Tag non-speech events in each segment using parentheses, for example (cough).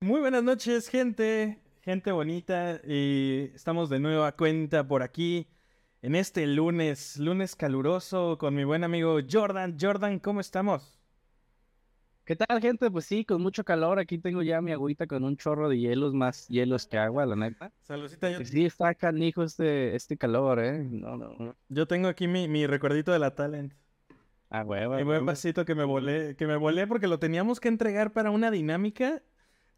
Muy buenas noches, gente, gente bonita. Y estamos de nuevo a cuenta por aquí en este lunes, lunes caluroso con mi buen amigo Jordan. Jordan, ¿cómo estamos? ¿Qué tal, gente? Pues sí, con mucho calor. Aquí tengo ya mi agüita con un chorro de hielos, más hielos que agua, la neta. Saludcita, yo, Pues sí, está canijo este, este calor, ¿eh? No, no, no. yo tengo aquí mi, mi recuerdito de la Talent. Ah, huevo. Mi buen vasito que me volé, que me volé porque lo teníamos que entregar para una dinámica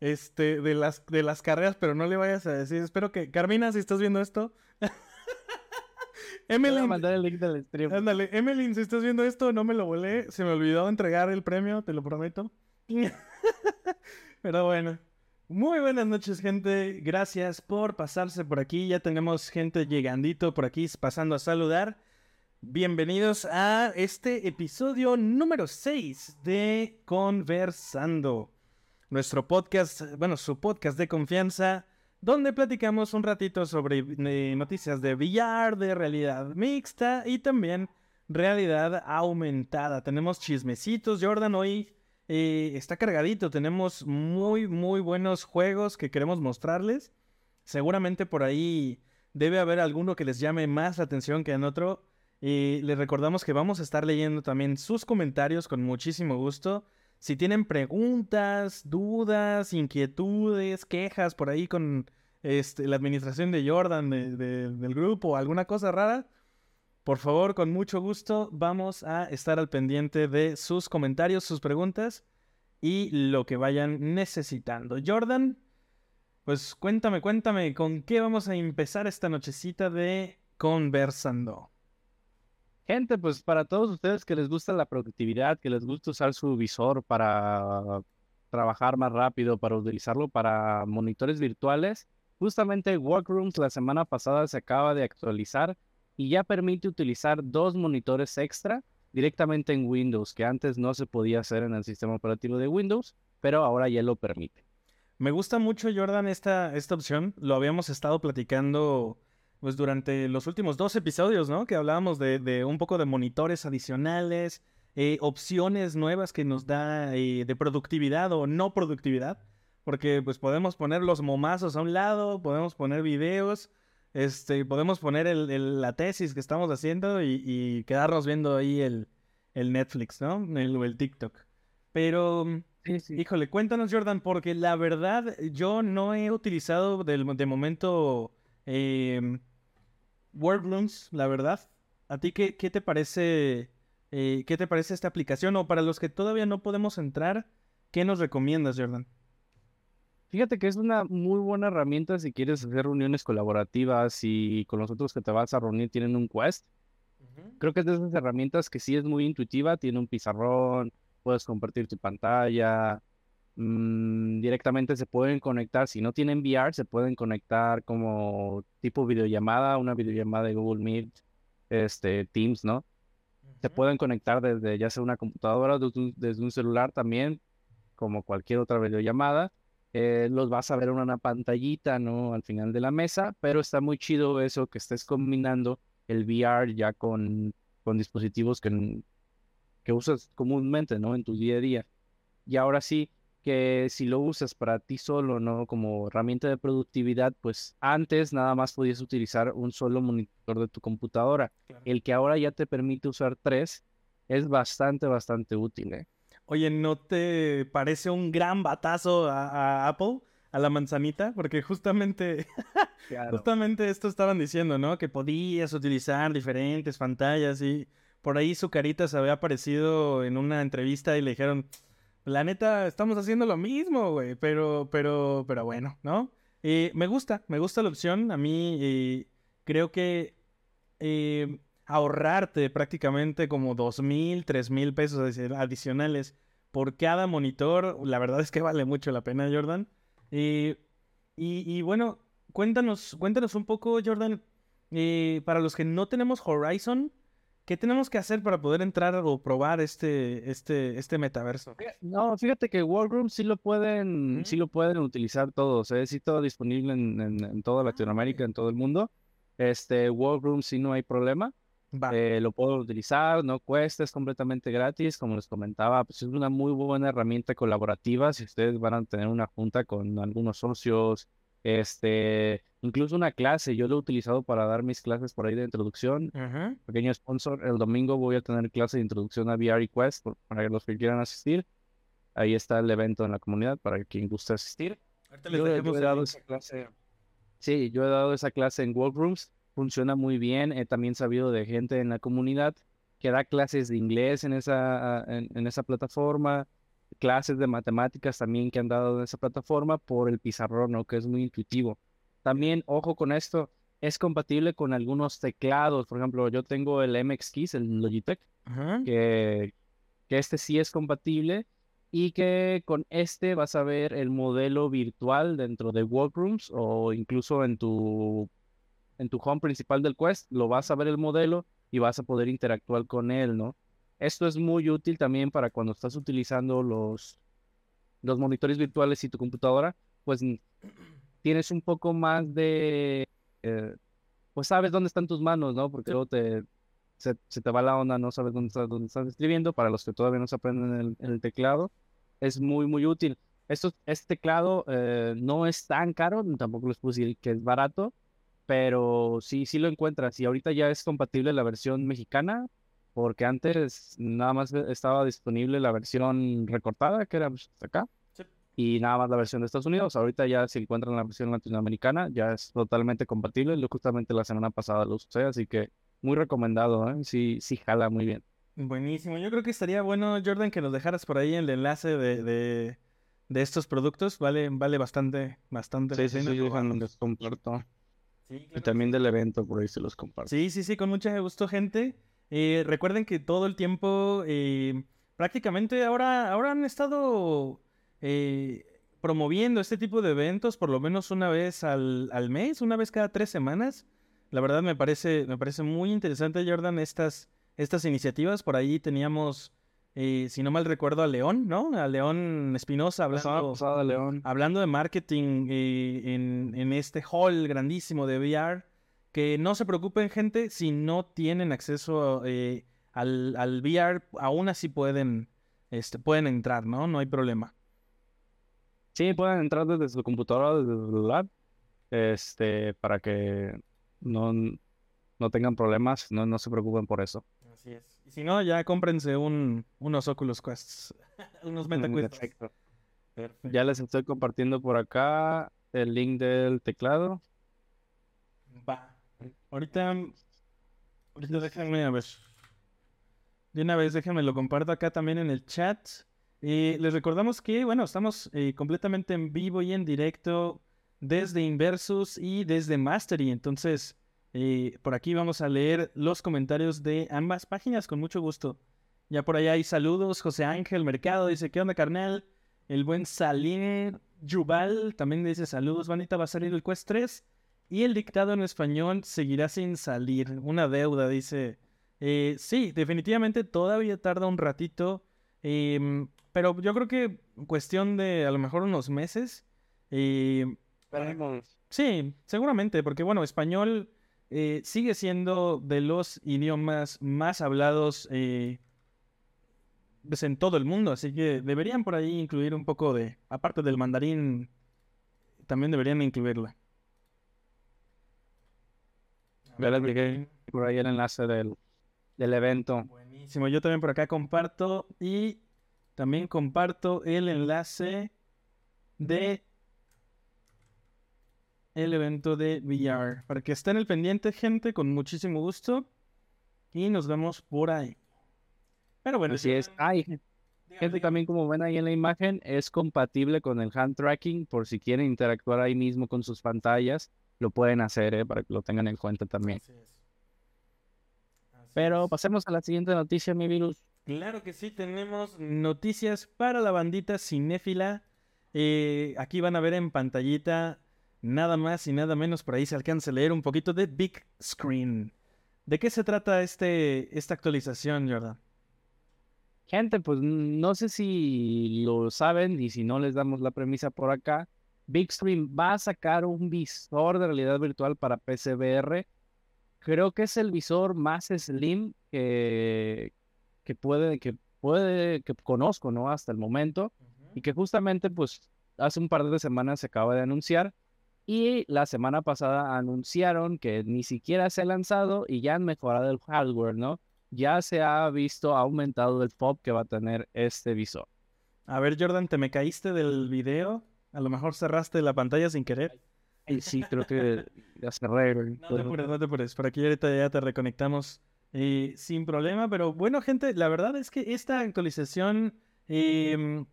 este, de, las, de las carreras, pero no le vayas a decir. Espero que, Carmina, si estás viendo esto. (laughs) Emily, mandar el link del stream. Ándale, Emeline, si estás viendo esto, no me lo volé. Se me olvidó entregar el premio, te lo prometo. (laughs) Pero bueno. Muy buenas noches, gente. Gracias por pasarse por aquí. Ya tenemos gente llegandito por aquí, pasando a saludar. Bienvenidos a este episodio número 6 de Conversando. Nuestro podcast, bueno, su podcast de confianza, donde platicamos un ratito sobre eh, noticias de VR, de realidad mixta y también realidad aumentada. Tenemos chismecitos, Jordan, hoy eh, está cargadito. Tenemos muy, muy buenos juegos que queremos mostrarles. Seguramente por ahí debe haber alguno que les llame más la atención que en otro. Y les recordamos que vamos a estar leyendo también sus comentarios con muchísimo gusto. Si tienen preguntas, dudas, inquietudes, quejas por ahí con este, la administración de Jordan de- de- del grupo alguna cosa rara, por favor, con mucho gusto, vamos a estar al pendiente de sus comentarios, sus preguntas y lo que vayan necesitando. Jordan, pues cuéntame, cuéntame, ¿con qué vamos a empezar esta nochecita de conversando? Gente, pues para todos ustedes que les gusta la productividad, que les gusta usar su visor para trabajar más rápido, para utilizarlo para monitores virtuales, justamente Workrooms la semana pasada se acaba de actualizar y ya permite utilizar dos monitores extra directamente en Windows, que antes no se podía hacer en el sistema operativo de Windows, pero ahora ya lo permite. Me gusta mucho, Jordan, esta, esta opción. Lo habíamos estado platicando pues durante los últimos dos episodios, ¿no? Que hablábamos de, de un poco de monitores adicionales, eh, opciones nuevas que nos da eh, de productividad o no productividad. Porque pues podemos poner los momazos a un lado, podemos poner videos, este, podemos poner el- el- la tesis que estamos haciendo y, y quedarnos viendo ahí el, el Netflix, ¿no? El, o el TikTok. Pero... Sí, sí. Híjole, cuéntanos, Jordan, porque la verdad yo no he utilizado del- de, momento eh, Workrooms, la verdad. ¿A ti qué, qué te parece? eh, ¿Qué te parece esta aplicación? O para los que todavía no podemos entrar, ¿qué nos recomiendas, Jordan? Fíjate que es una muy buena herramienta si quieres hacer reuniones colaborativas y con los otros que te vas a reunir tienen un quest. Creo que es de esas herramientas que sí es muy intuitiva, tiene un pizarrón, puedes compartir tu pantalla, mm, directamente se pueden conectar, si no tienen VR, se pueden conectar como tipo videollamada, una videollamada de Google Meet, este, Teams, ¿no? Se pueden conectar desde ya sea una computadora desde un, desde un celular también, como cualquier otra videollamada. Eh, los vas a ver en una pantallita, ¿no? Al final de la mesa, pero está muy chido eso que estés combinando el VR ya con, con dispositivos que, que usas comúnmente, ¿no? En tu día a día. Y ahora sí, que si lo usas para ti solo, ¿no? Como herramienta de productividad, pues antes nada más podías utilizar un solo monitor de tu computadora. Claro. El que ahora ya te permite usar tres es bastante, bastante útil, ¿eh? Oye, ¿no te parece un gran batazo a, a Apple, a la manzanita? Porque justamente (laughs) Justamente esto estaban diciendo, ¿no? Que podías utilizar diferentes pantallas y por ahí su carita se había aparecido en una entrevista y le dijeron, la neta, estamos haciendo lo mismo, güey, pero, pero, pero bueno, ¿no? Eh, me gusta, me gusta la opción. A mí eh, creo que eh, ahorrarte prácticamente como dos mil, tres mil pesos adici- adicionales por cada monitor, la verdad es que vale mucho la pena, Jordan. Y, y bueno, cuéntanos, cuéntanos un poco, Jordan, para los que no tenemos Horizon, ¿qué tenemos que hacer para poder entrar o probar este, este, este metaverso? No, fíjate que Workroom sí lo pueden, sí lo pueden utilizar todos, ¿eh? Sí todo disponible en, en- en toda Latinoamérica, en todo el mundo. Este, Workroom sí no hay problema. Eh, lo puedo utilizar, no cuesta, es completamente gratis. Como les comentaba, pues es una muy buena herramienta colaborativa. Si ustedes van a tener una junta con algunos socios, este, incluso una clase, yo lo he utilizado para dar mis clases por ahí de introducción. Pequeño sponsor, el domingo voy a tener clase de introducción a VR Request para los que quieran asistir. Ahí está el evento en la comunidad para quien guste asistir. Yo, he dado esa clase. Sí, yo he dado esa clase en Workrooms funciona muy bien. He también sabido de gente en la comunidad que da clases de inglés en esa, en, esa plataforma, clases de matemáticas también que han dado en esa plataforma por el pizarrón, ¿no? que es muy intuitivo. También, ojo con esto, es compatible con algunos teclados. Por ejemplo, yo tengo el MX Keys, el Logitech, que, que este sí es compatible y que con este vas a ver el modelo virtual dentro de Workrooms o incluso en tu en tu home principal del Quest, lo vas a ver el modelo y vas a poder interactuar con él, ¿no? Esto es muy útil también para cuando estás utilizando los, los monitores virtuales y tu computadora, pues tienes un poco más de, eh, pues sabes dónde están tus manos, ¿no? Porque luego te, se, te va la onda, no sabes dónde estás, dónde estás escribiendo, para los que todavía no se aprenden el, el teclado, es muy, muy útil. Esto, este teclado eh, no es tan caro, tampoco les decir que es barato, pero sí, sí lo encuentras. Y ahorita ya es compatible la versión mexicana, porque antes nada más estaba disponible la versión recortada, que era pues, acá, y nada más la versión de Estados Unidos. Ahorita ya se encuentra la versión latinoamericana, ya es totalmente compatible. Yo justamente la semana pasada lo usé, así que muy recomendado, ¿eh? Sí, sí jala muy bien. Buenísimo. Yo creo que estaría bueno, Jordan, que nos dejaras por ahí el enlace de, de, de estos productos. Vale, vale bastante, bastante. Sí, sí, sí, yo les comparto y también del evento, por ahí se los comparto. Sí, sí, sí, con mucho gusto, gente. Eh, recuerden que todo el tiempo, eh, prácticamente ahora, ahora han estado eh, promoviendo este tipo de eventos por lo menos una vez al, al, mes, una vez cada tres semanas. La verdad me parece, me parece muy interesante, Jordan, estas, estas iniciativas. Por ahí teníamos eh, si no mal recuerdo, a León, ¿no? A León Espinosa hablando, León. hablando de marketing eh, en, este hall grandísimo de VR. Que no se preocupen, gente, si no tienen acceso eh, al, al, VR, aún así pueden, este, pueden entrar, ¿no? No hay problema. Sí, pueden entrar desde su computadora, desde su celular, este, para que no, no tengan problemas, no, no se preocupen por eso. Así es. Y si no, ya cómprense un, unos Oculus Quests, (laughs) unos MetaQuest. Perfecto. Ya les estoy compartiendo por acá el link del teclado. Va. Ahorita, ahorita déjenme a ver. De una vez déjenme lo comparto acá también en el chat. Y les recordamos que, bueno, estamos eh, completamente en vivo y en directo desde Inversus y desde Mastery. Entonces, eh, por aquí vamos a leer los comentarios de ambas páginas con mucho gusto. Ya por allá hay saludos. José Ángel Mercado dice, ¿qué onda, carnal? El buen Salir Yubal también dice saludos. Vanita, va a salir el Quest 3. Y el dictado en español seguirá sin salir. Una deuda, dice. Eh, sí, definitivamente todavía tarda un ratito. Em, pero yo creo que cuestión de a lo mejor unos meses. Eh, sí, seguramente, porque bueno, español eh, sigue siendo de los idiomas más hablados eh, pues, en todo el mundo, así que deberían por ahí incluir un poco de, aparte del mandarín, también deberían incluirla. Por ahí el enlace del, del evento. Buenísimo, yo también por acá comparto y también comparto el enlace de el evento de VR. Para que estén el pendiente, gente, con muchísimo gusto. Y nos vemos por ahí. Pero bueno. si es. Ay, gente, también como ven ahí en la imagen, es compatible con el hand tracking. Por si quieren interactuar ahí mismo con sus pantallas, lo pueden hacer, ¿eh? para que lo tengan en cuenta también. Pero pasemos a la siguiente noticia, mi virus. Claro que sí, tenemos noticias para la bandita cinéfila. Eh, aquí van a ver en pantallita nada más y nada menos por ahí se alcanza a leer un poquito de Big Screen. ¿De qué se trata este, esta actualización, Jordan? Gente, pues no sé si lo saben y si no les damos la premisa por acá. Big Screen va a sacar un visor de realidad virtual para PCVR creo que es el visor más slim que, que puede, que puede, que conozco, ¿no? Hasta el momento. Y que justamente, pues, hace un par de semanas se acaba de anunciar. Y la semana pasada anunciaron que ni siquiera se ha lanzado y ya han mejorado el hardware, ¿no? Ya se ha visto aumentado el pop que va a tener este visor. A ver, Jordan, ¿te me caíste del video? A lo mejor cerraste la pantalla sin querer. Y sí, creo que ya cerré. No te apures, no te apures. Por aquí ahorita ya te reconectamos eh, sin problema. Pero bueno, gente, la verdad es que esta actualización em,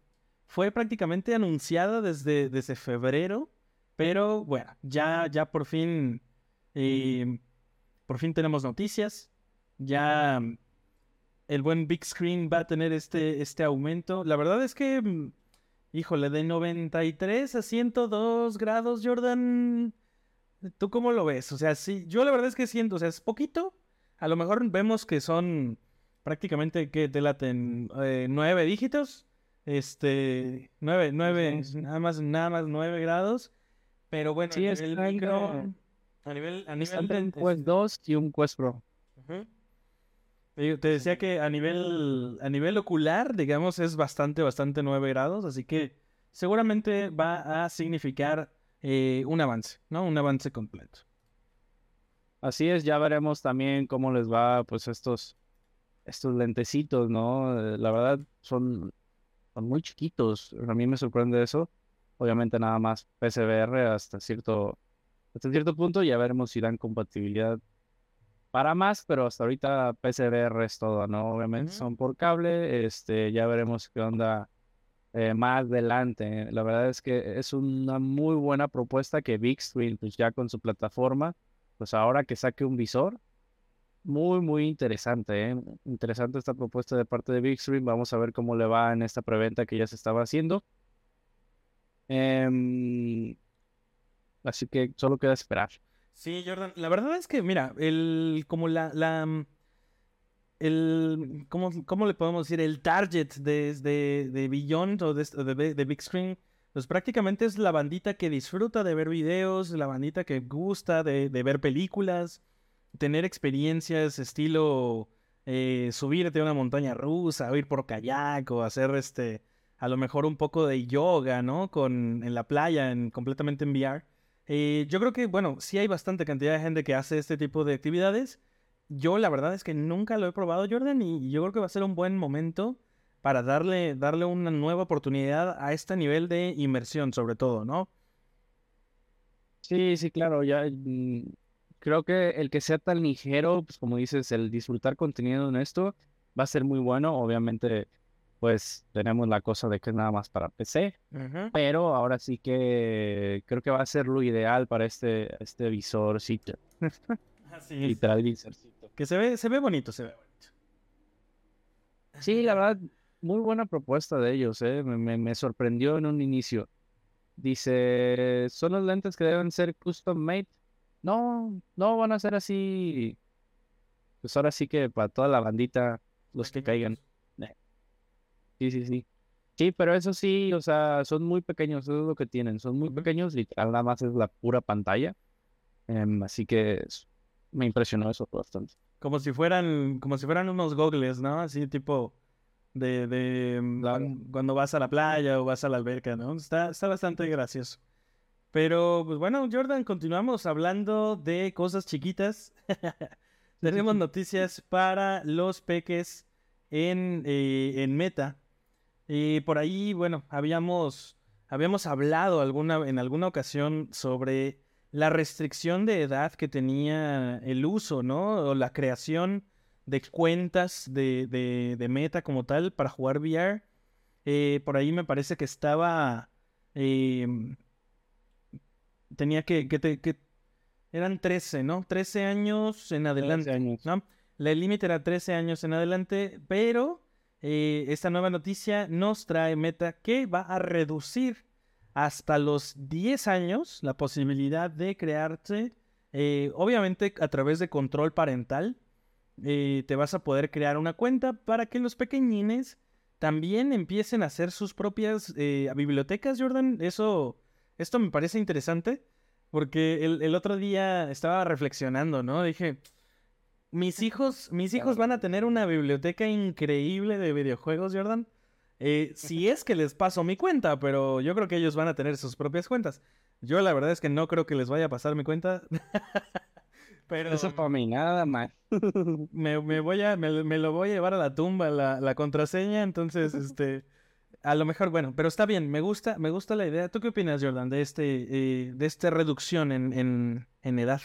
fue prácticamente anunciada desde, desde febrero. Pero bueno, ya, ya por fin. em, por fin tenemos noticias. Ya el buen Big Screen va a tener este, este aumento. La verdad es que, híjole, de 93 a 102 grados, Jordan, ¿tú cómo lo ves? O sea, sí, yo la verdad es que siento, o sea, es poquito. A lo mejor vemos que son prácticamente que te laten eh, nueve dígitos. Este, nueve, nueve, Sí, sí. nada más, nada más nueve grados. Pero bueno, Sí, a es nivel micro, a nivel, a nivel Quest 2 y un Quest Pro. Te decía que a nivel, a nivel ocular, digamos, es bastante, bastante 9 grados, así que seguramente va a significar eh, un avance, ¿no? Un avance completo. Así es, ya veremos también cómo les va, pues, estos, estos lentecitos, ¿no? Eh, La verdad, son, son muy chiquitos. A mí me sorprende eso. Obviamente nada más PSVR hasta cierto, hasta cierto punto, ya veremos si dan compatibilidad para más, pero hasta ahorita PSVR es todo, ¿no? Obviamente son por cable, este, ya veremos qué onda eh, más adelante. La verdad es que es una muy buena propuesta que Big Screen, pues ya con su plataforma, pues ahora que saque un visor, muy, muy interesante, ¿eh? Interesante esta propuesta de parte de Big Screen. Vamos a ver cómo le va en esta preventa que ya se estaba haciendo. Em, así que solo queda esperar. Sí, Jordan, la verdad es que, mira, el, como la, la, mm, el, ¿cómo, cómo le podemos decir? El target de, de, Beyond o de, de, Bi- de Big Screen, pues prácticamente es la bandita que disfruta de ver videos, la bandita que gusta de, de ver películas, tener experiencias estilo eh, subirte a una montaña rusa, o ir por kayak, o hacer este, a lo mejor un poco de yoga, ¿no? Con, en la playa, en, completamente en VR. Eh, yo creo que, bueno, sí hay bastante cantidad de gente que hace este tipo de actividades. Yo la verdad es que nunca lo he probado, Jordan, y yo creo que va a ser un buen momento para darle, darle una nueva oportunidad a este nivel de inmersión, sobre todo, ¿no? Sí, sí, claro, ya mm, creo que el que sea tan ligero, pues como dices, el disfrutar contenido en esto va a ser muy bueno. Obviamente, pues tenemos la cosa de que es nada más para PC, pero ahora sí que creo que va a ser lo ideal para este, este visorcito, (laughs) Así es. literal visorcito. Que se ve, se ve bonito, se ve bonito. Sí, la verdad, muy buena propuesta de ellos, ¿eh? Me, me- me sorprendió en un inicio. Dice, ¿son los lentes que deben ser custom made? No, no van a ser así. Pues ahora sí que para toda la bandita, los que caigan. Sí, sí, sí. Sí, pero eso sí, o sea, son muy pequeños, eso es lo que tienen. Son muy pequeños, literal, nada más es la pura pantalla. Em, así que es- me impresionó eso bastante. Como si fueran, como si fueran unos gogles, ¿no? Así tipo de, de mm, Claro. cuando vas a la playa o vas a la alberca, ¿no? Está, está bastante gracioso. Pero, pues bueno, Jordan, continuamos hablando de cosas chiquitas. (laughs) Tenemos noticias para los peques en, eh, en Meta. Y por ahí, bueno, habíamos, habíamos hablado alguna, en alguna ocasión sobre la restricción de edad que tenía el uso, ¿no? O la creación de cuentas de, de- de Meta como tal para jugar VR. Eh, por ahí me parece que estaba... em, tenía que, que, te- que- Eran 13, ¿no? 13 años en adelante. años. ¿no? La- El límite era 13 años en adelante, pero eh, esta nueva noticia nos trae Meta que va a reducir hasta los 10 años la posibilidad de crearte, eh, obviamente a través de control parental, eh, te vas a poder crear una cuenta para que los pequeñines también empiecen a hacer sus propias bibliotecas, Jordan. Eso, esto me parece interesante porque el, el otro día estaba reflexionando, ¿no? Dije, mis hijos, mis hijos van a tener una biblioteca increíble de videojuegos, Jordan. Eh, si es que les paso mi cuenta, pero yo creo que ellos van a tener sus propias cuentas. Yo la verdad es que no creo que les vaya a pasar mi cuenta. (laughs) pero eso para mí nada más. (laughs) me, voy a, me, lo voy a llevar a la tumba la, la contraseña, entonces este a lo mejor, bueno, pero está bien, me gusta, me gusta la idea. ¿Tú qué opinas, Jordan, de este, eh, de esta reducción en, en, edad?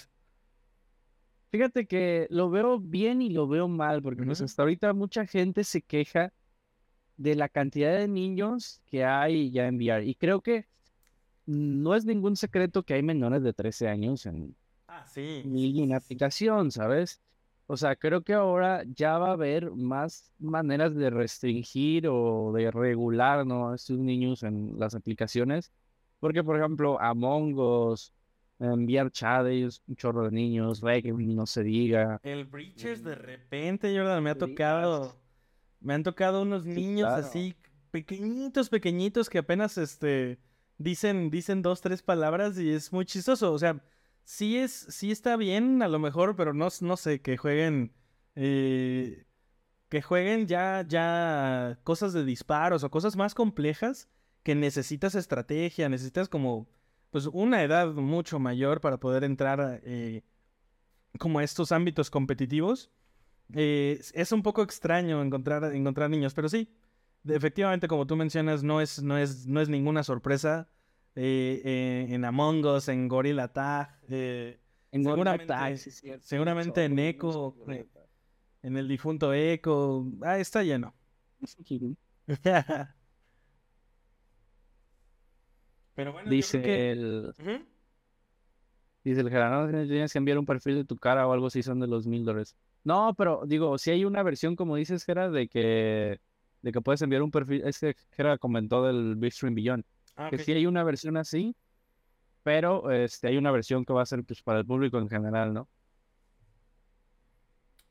Fíjate que lo veo bien y lo veo mal, porque pues, hasta ahorita mucha gente se queja de la cantidad de niños que hay ya en VR. Y creo que no es ningún secreto que hay menores de 13 años en, ah, sí. en aplicación, ¿sabes? O sea, creo que ahora ya va a haber más maneras de restringir o de regular ¿no? a estos niños en las aplicaciones. Porque, por ejemplo, Among Us, enviar chades, un chorro de niños, Reggae, no se diga. El Breachers de repente, Jordan, me ha tocado. Me han tocado unos niños así, pequeñitos, pequeñitos, que apenas este dicen, dicen dos, tres palabras y es muy chistoso. O sea, sí es, sí está bien a lo mejor, pero no, no sé, que jueguen, eh, que jueguen ya, ya cosas de disparos o cosas más complejas que necesitas estrategia, necesitas como, pues una edad mucho mayor para poder entrar eh, como a estos ámbitos competitivos. Eh, es un poco extraño encontrar, encontrar niños, pero sí, efectivamente, como tú mencionas, no es, no es, no es ninguna sorpresa eh, en Among Us, en Gorilla Tag, en seguramente, seguramente en Echo, en el difunto Echo, ah, está lleno. (laughs) Pero bueno, dice el... Dice el gerano, tienes que enviar un perfil de tu cara o algo si son de los mil dólares. No, pero digo, si hay una versión, como dices, Gera, de que, de que puedes enviar un perfil, es que Gera comentó del Big Stream Beyond. Ah, que sí hay una versión así, pero este, hay una versión que va a ser pues, para el público en general, ¿no?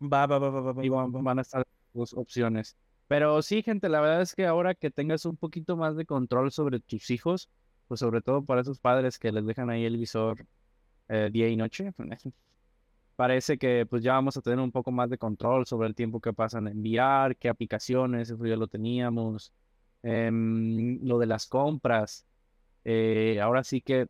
Va, va, va, va, va. Y van, a estar dos opciones. Pero sí, gente, la verdad es que ahora que tengas un poquito más de control sobre tus hijos, pues sobre todo para esos padres que les dejan ahí el visor eh, día y noche, (laughs) parece que pues ya vamos a tener un poco más de control sobre el tiempo que pasan en enviar, qué aplicaciones, eso ya lo teníamos, Em, lo de las compras. Eh, ahora sí que,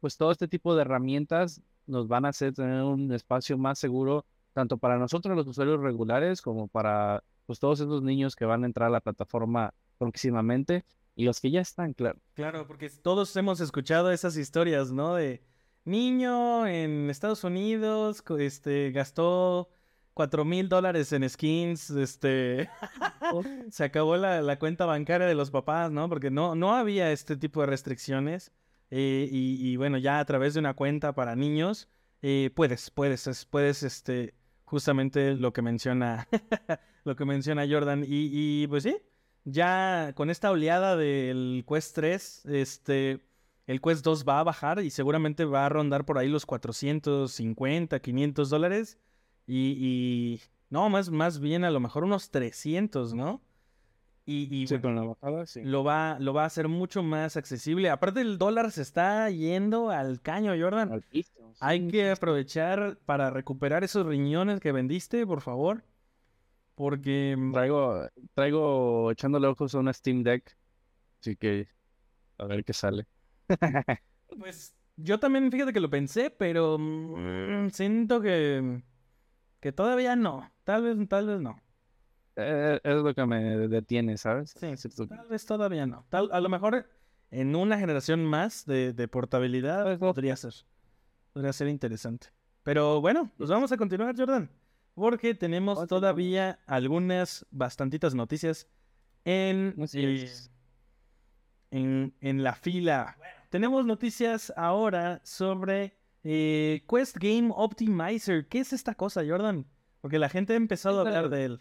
pues todo este tipo de herramientas nos van a hacer tener un espacio más seguro, tanto para nosotros los usuarios regulares, como para pues, todos esos niños que van a entrar a la plataforma próximamente y los que ya están, claro. Claro, porque todos hemos escuchado esas historias, ¿no? De niño en Estados Unidos, este, gastó cuatro mil dólares en skins, este, (laughs) se acabó la, cuenta bancaria de los papás, ¿no? Porque no, no había este tipo de restricciones. Eh, y, bueno, ya a través de una cuenta para niños, eh, puedes, puedes, puedes, este, justamente lo que menciona, (laughs) lo que menciona Jordan. Y, y, pues sí, ya con esta oleada del Quest 3, este, el Quest 2 va a bajar y seguramente va a rondar por ahí los 450, 500 dólares. Y, no, más, más bien a lo mejor unos 300, ¿no? Y, con la bajada, sí. Lo va, lo va a hacer mucho más accesible. Aparte el dólar se está yendo al caño, Jordan. Hay que aprovechar para recuperar esos riñones que vendiste, por favor. Porque... Mm, traigo, traigo echándole ojos a una Steam Deck. Así que a ver qué sale. (laughs) pues yo también, fíjate que lo pensé, pero mm, siento que que todavía no. Tal vez, tal vez no. Eh, es lo que me detiene, ¿sabes? Sí, tal vez todavía no. Tal, a lo mejor en una generación más de, portabilidad pues podría ser. Podría ser interesante. Pero bueno, pues vamos a continuar, Jordan. Porque tenemos todavía algunas bastantitas noticias en, eh, en, en la fila. Tenemos noticias ahora sobre eh, Quest Game Optimizer, ¿qué es esta cosa, Jordan? Porque la gente ha empezado a hablar de él.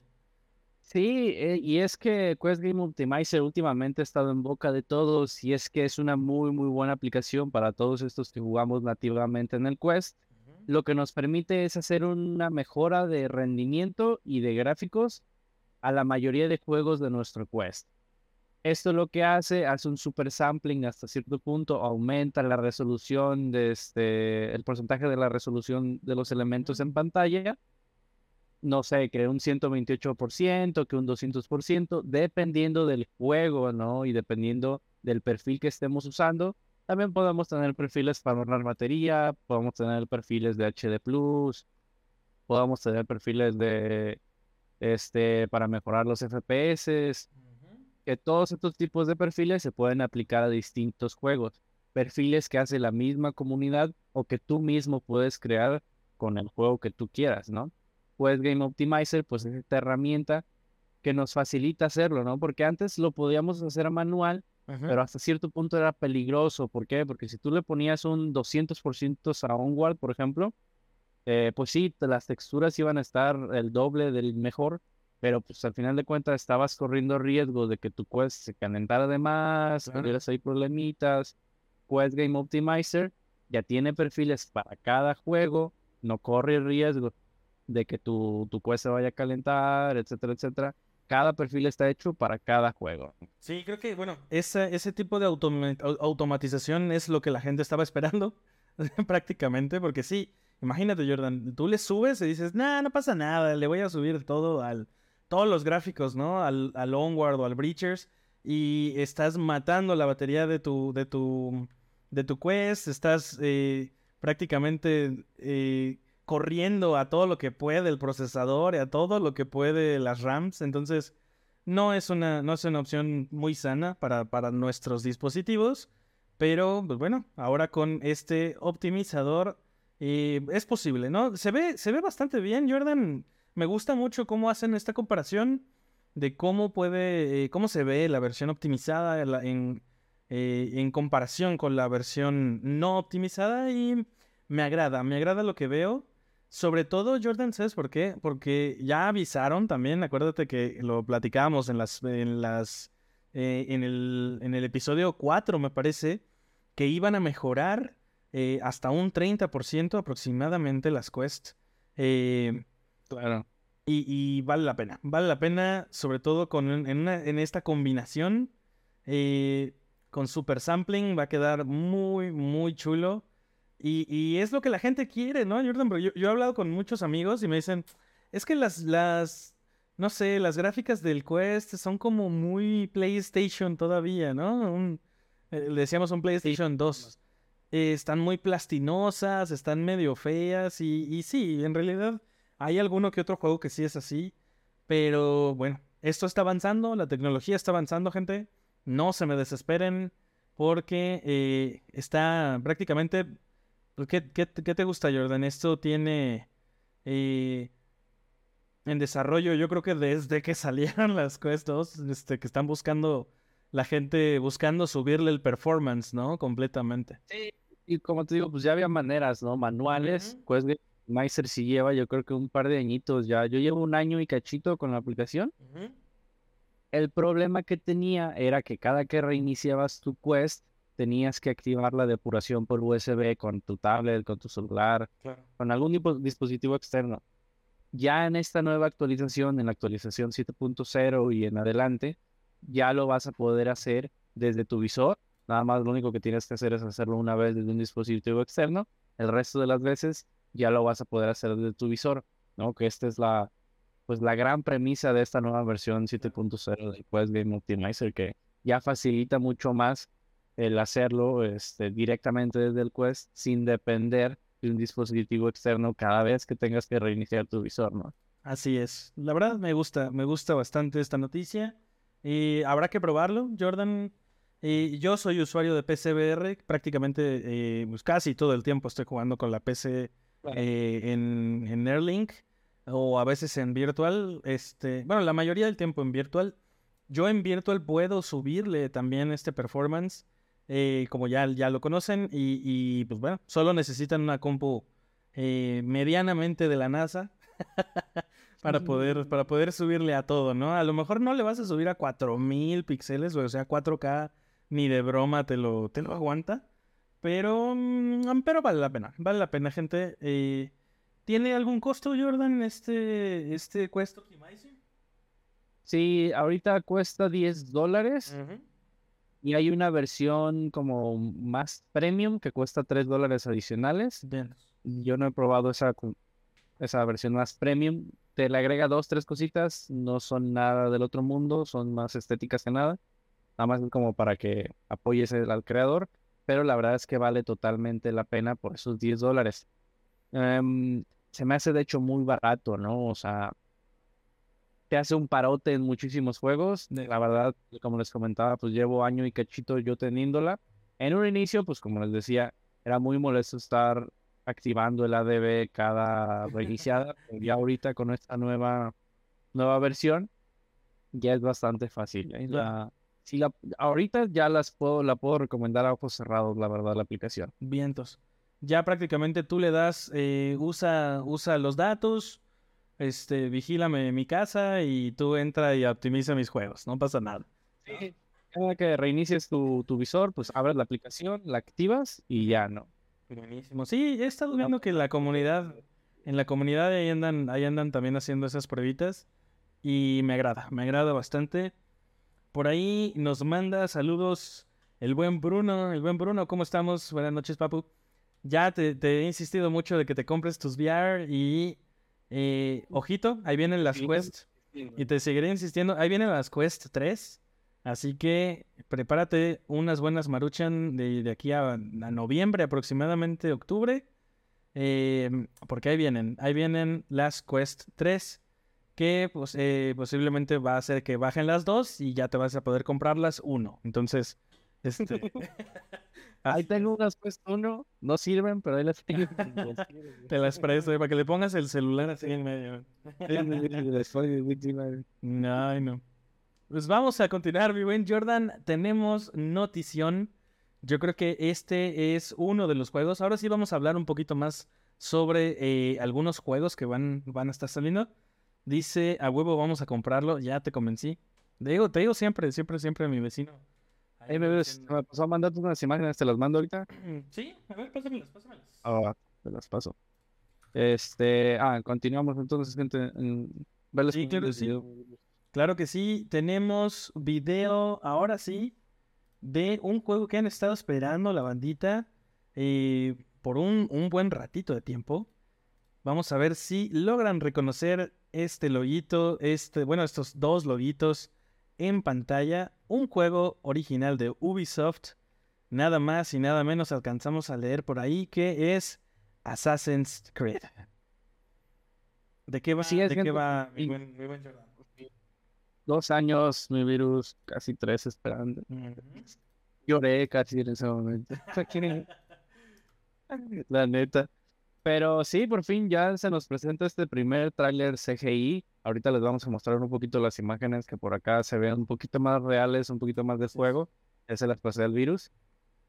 Sí, eh, y es que Quest Game Optimizer últimamente ha estado en boca de todos y es que es una muy, muy buena aplicación para todos estos que jugamos nativamente en el Quest. Lo que nos permite es hacer una mejora de rendimiento y de gráficos a la mayoría de juegos de nuestro Quest. Esto lo que hace, hace un super sampling hasta cierto punto, aumenta la resolución de este, el porcentaje de la resolución de los elementos en pantalla no sé, que un 128%, que un 200%, dependiendo del juego, ¿no? Y dependiendo del perfil que estemos usando. También podemos tener perfiles para ahorrar batería, podemos tener perfiles de HD Plus, podemos tener perfiles de este para mejorar los FPS, que todos estos tipos de perfiles se pueden aplicar a distintos juegos. Perfiles que hace la misma comunidad o que tú mismo puedes crear con el juego que tú quieras, ¿no? Pues Game Optimizer, pues es esta herramienta que nos facilita hacerlo, ¿no? Porque antes lo podíamos hacer a pero hasta cierto punto era peligroso. ¿Por qué? Porque si tú le ponías un 200% a Onward, por ejemplo, eh, pues sí, las texturas iban a estar el doble del mejor, pero pues al final de cuentas estabas corriendo riesgo de que tu quest se calentara de más, tuvieras ahí problemitas. Quest Game Optimizer ya tiene perfiles para cada juego, no corre riesgo de que tu, tu quest se vaya a calentar, etcétera, etcétera. Cada perfil está hecho para cada juego. Sí, creo que, bueno, ese, ese tipo de automatización es lo que la gente estaba esperando, (laughs) prácticamente, porque sí, imagínate, Jordan, tú le subes y dices, nah, no pasa nada, le voy a subir todo al, todos los gráficos, ¿no? Al, al Onward o al Breachers, y estás matando la batería de tu, de tu, de tu quest, estás eh, prácticamente eh, corriendo a todo lo que puede el procesador y a todo lo que puede las RAMs. Entonces, no es una, no es una opción muy sana para, para nuestros dispositivos. Pero, pues bueno, ahora con este optimizador eh, es posible, ¿no? Se ve, se ve bastante bien, Jordan. Me gusta mucho cómo hacen esta comparación de cómo puede, eh, cómo se ve la versión optimizada en, eh, en comparación con la versión no optimizada y me agrada, me agrada lo que veo. Sobre todo, Jordan, ¿sabes por qué? Porque ya avisaron también, acuérdate que lo platicábamos en las, en las, eh, en, el, en el episodio 4, me parece, que iban a mejorar eh, hasta un 30% aproximadamente las quests. Eh, claro. Y, vale la pena, vale la pena, sobre todo con, en, en esta combinación con super sampling, va a quedar muy, muy chulo. Y, es lo que la gente quiere, ¿no, Jordan? yo, he hablado con muchos amigos y me dicen, es que las, las, no sé, las gráficas del Quest son como muy PlayStation todavía, ¿no? Un, eh, le decíamos un PlayStation 2. Eh, están muy plastinosas, están medio feas y, y sí, en realidad hay alguno que otro juego que sí es así. Pero bueno, esto está avanzando, la tecnología está avanzando, gente. No se me desesperen porque eh, está prácticamente pues, ¿Qué, qué, te gusta, Jordan? Esto tiene eh, en desarrollo, yo creo que desde que (laughs) salieron las Quest 2, este, que están buscando, la gente buscando subirle el performance, ¿no? Completamente. Sí, y como te digo, pues ya había maneras, ¿no? Manuales. Quest Meister sí lleva, yo creo que un par de añitos ya. Yo llevo un año y cachito con la aplicación. El problema que tenía era que cada que reiniciabas tu Quest, tenías que activar la depuración por USB con tu tablet, con tu celular, con algún dispositivo externo. Ya en esta nueva actualización, en la actualización 7.0 y en adelante, ya lo vas a poder hacer desde tu visor. Nada más lo único que tienes que hacer es hacerlo una vez desde un dispositivo externo. El resto de las veces ya lo vas a poder hacer desde tu visor, ¿no? Que esta es la, pues la gran premisa de esta nueva versión 7.0 del Quest Game Optimizer, que ya facilita mucho más el hacerlo este, directamente desde el Quest sin depender de un dispositivo externo cada vez que tengas que reiniciar tu visor, ¿no? Así es. La verdad me gusta, me gusta bastante esta noticia. Y habrá que probarlo, Jordan. Y yo soy usuario de PCBR, prácticamente eh, pues casi todo el tiempo estoy jugando con la PC eh, en, en Airlink o a veces en Virtual. Este, bueno, la mayoría del tiempo en Virtual. Yo en Virtual puedo subirle también este performance eh, como ya, ya lo conocen, y, pues bueno, solo necesitan una compu eh, medianamente de la NASA (laughs) para, poder, para poder subirle a todo, ¿no? A lo mejor no le vas a subir a 4000 píxeles, o sea, 4K ni de broma te lo, te lo aguanta, pero, mm, pero vale la pena, vale la pena, gente. Eh, ¿Tiene algún costo, Jordan, este, este Quest Optimizer? Sí, ahorita cuesta 10 dólares. Y hay una versión como más premium que cuesta 3 dólares adicionales. Yo no he probado esa, esa versión más premium. te le agrega dos, tres cositas, no son nada del otro mundo, son más estéticas que nada, nada más como para que apoyes al creador, pero la verdad es que vale totalmente la pena por esos 10 dólares. Em, se me hace de hecho muy barato, ¿no? O sea, te hace un parote en muchísimos juegos. La verdad, como les comentaba, pues llevo año y cachito yo teniéndola. En un inicio, pues como les decía, era muy molesto estar activando el ADB cada reiniciada. (laughs) y ahorita con esta nueva, nueva versión, ya es bastante fácil. ¿eh? La, si la, ahorita ya las puedo, la puedo recomendar a ojos cerrados, la verdad, la aplicación. Vientos. Ya prácticamente tú le das, eh, usa, usa los datos, este, vigílame mi casa y tú entra y optimiza mis juegos, no pasa nada. Sí, cada que reinicies tu, tu visor, pues abres la aplicación, la activas y ya, ¿no? Buenísimo. Sí, he estado viendo que la comunidad, en la comunidad ahí andan, ahí andan también haciendo esas pruebitas y me agrada, me agrada bastante. Por ahí nos manda saludos el buen Bruno, el buen Bruno, ¿cómo estamos? Buenas noches, papu. Ya te, he insistido mucho de que te compres tus VR y eh, ojito, ahí vienen las Quest y te seguiré insistiendo, ahí vienen las Quest 3. Así que prepárate unas buenas maruchan de, aquí a, noviembre, aproximadamente octubre. Em, porque ahí vienen, ahí vienen las Quest 3. Que pues, eh, posiblemente va a hacer que bajen las dos y ya te vas a poder comprarlas uno. Entonces, este. (laughs) ahí tengo unas Quest 1, no sirven, pero ahí las tengo. (laughs) te las presto para que le pongas el celular así en medio. (laughs) no, no. Pues vamos a continuar, mi buen Jordan. Tenemos notición. Yo creo que este es uno de los juegos. Ahora sí vamos a hablar un poquito más sobre eh, algunos juegos que van, van a estar saliendo. Dice, a huevo vamos a comprarlo. Ya te convencí. Te digo, te digo siempre, siempre, siempre a mi vecino. Ahí me, ves, me pasó a mandarte unas imágenes, te las mando ahorita. Sí, a ver, pásamelas, pásamelas. Ah, te las paso. Este, ah, continuamos entonces, gente. En, sí, Claro que sí, tenemos video ahora sí de un juego que han estado esperando la bandita eh, por un, buen ratito de tiempo. Vamos a ver si logran reconocer este loguito, este, bueno, estos dos loguitos en pantalla. Un juego original de Ubisoft. Nada más y nada menos alcanzamos a leer por ahí que es Assassin's Creed. ¿De qué va? ¿De qué va mi buen, mi buen dos años, mi virus, casi tres esperando. Lloré casi en ese momento. (laughs) (laughs) La neta. Pero sí, por fin ya se nos presenta este primer tráiler CGI. Ahorita les vamos a mostrar un poquito las imágenes que por acá se ven un poquito más reales, un poquito más de fuego. Ya se las pasé al virus.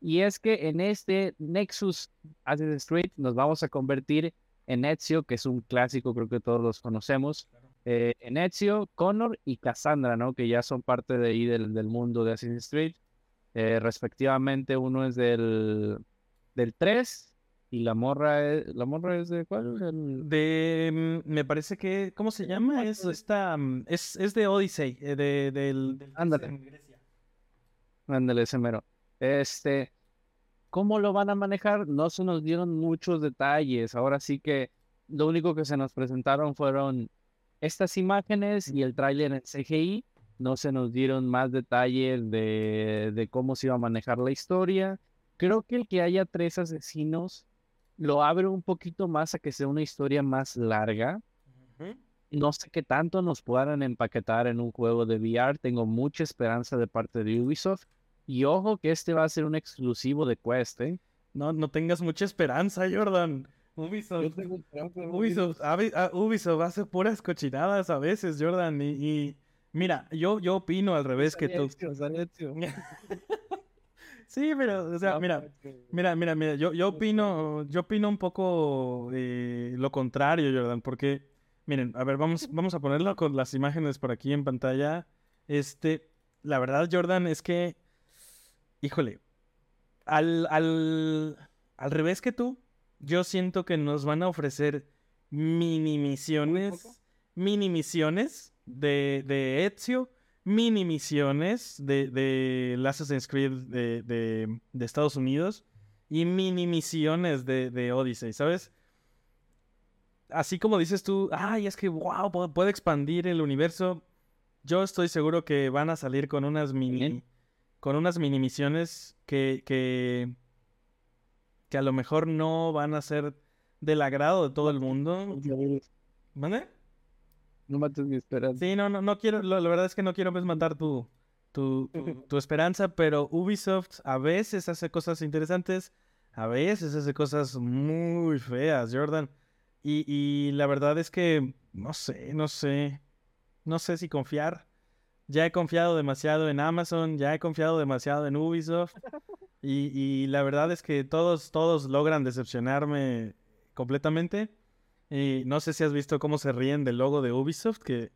Y es que en este Nexus Assassin's Street nos vamos a convertir en Ezio, que es un clásico, creo que todos los conocemos eh, Enezio, Connor y Cassandra, ¿no? Que ya son parte de ahí del, mundo de Assassin's Street. Eh, respectivamente, uno es del, del 3 y la morra es, ¿la morra es de cuál? De, mm, me parece que, ¿cómo se llama? Es esta, mm, es, es de Odyssey, eh, de, del, del Ándale. Ándale, ese mero. Este, ¿cómo lo van a manejar? No se nos dieron muchos detalles. Ahora sí que lo único que se nos presentaron fueron estas imágenes y el tráiler en CGI no se nos dieron más detalles de, cómo se iba a manejar la historia. Creo que el que haya tres asesinos lo abre un poquito más a que sea una historia más larga. No sé qué tanto nos puedan empaquetar en un juego de VR. Tengo mucha esperanza de parte de Ubisoft. Y ojo que este va a ser un exclusivo de Quest, ¿eh? No, no tengas mucha esperanza, Jordan. Ubisoft, Ubisoft, Ubisoft hace puras cochinadas a veces, Jordan. Y, mira, yo, yo opino al revés que tú. (laughs) sí, pero, o sea, mira, mira, mira, mira, yo, yo opino, yo opino un poco eh, lo contrario, Jordan, porque, miren, a ver, vamos, vamos a ponerlo con las imágenes por aquí en pantalla. Este, la verdad, Jordan, es que, híjole, al, al, al revés que tú, yo siento que nos van a ofrecer mini misiones, mini misiones de, de Ezio, mini misiones de, de Assassin's Creed de, de, Estados Unidos y mini misiones de, de Odyssey, ¿sabes? así como dices tú, ay, es que wow, puede expandir el universo. Yo estoy seguro que van a salir con unas mini, con unas mini misiones que, que, que a lo mejor no van a ser del agrado de todo el mundo. ¿Mande? No mates mi esperanza. Sí, no, no, no quiero, la verdad es que no quiero pues matar tu, tu, (laughs) tu, esperanza, pero Ubisoft a veces hace cosas interesantes, a veces hace cosas muy feas, Jordan. Y, y la verdad es que no sé, no sé, no sé si confiar. Ya he confiado demasiado en Amazon, ya he confiado demasiado en Ubisoft. Y, y la verdad es que todos, todos logran decepcionarme completamente. Y no sé si has visto cómo se ríen del logo de Ubisoft, que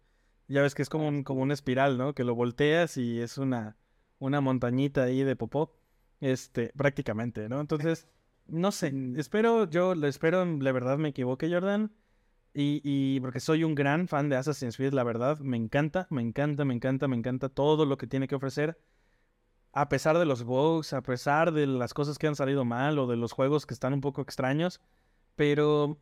ya ves que es como un, como una espiral, ¿no? Que lo volteas y es una, una montañita ahí de popó. Este, prácticamente, ¿no? Entonces, no sé, espero, yo lo espero, la verdad me equivoqué, Jordan. Y, y porque soy un gran fan de Assassin's Creed, la verdad, me encanta, me encanta, me encanta, me encanta todo lo que tiene que ofrecer. A pesar de los bugs, a pesar de las cosas que han salido mal o de los juegos que están un poco extraños. Pero,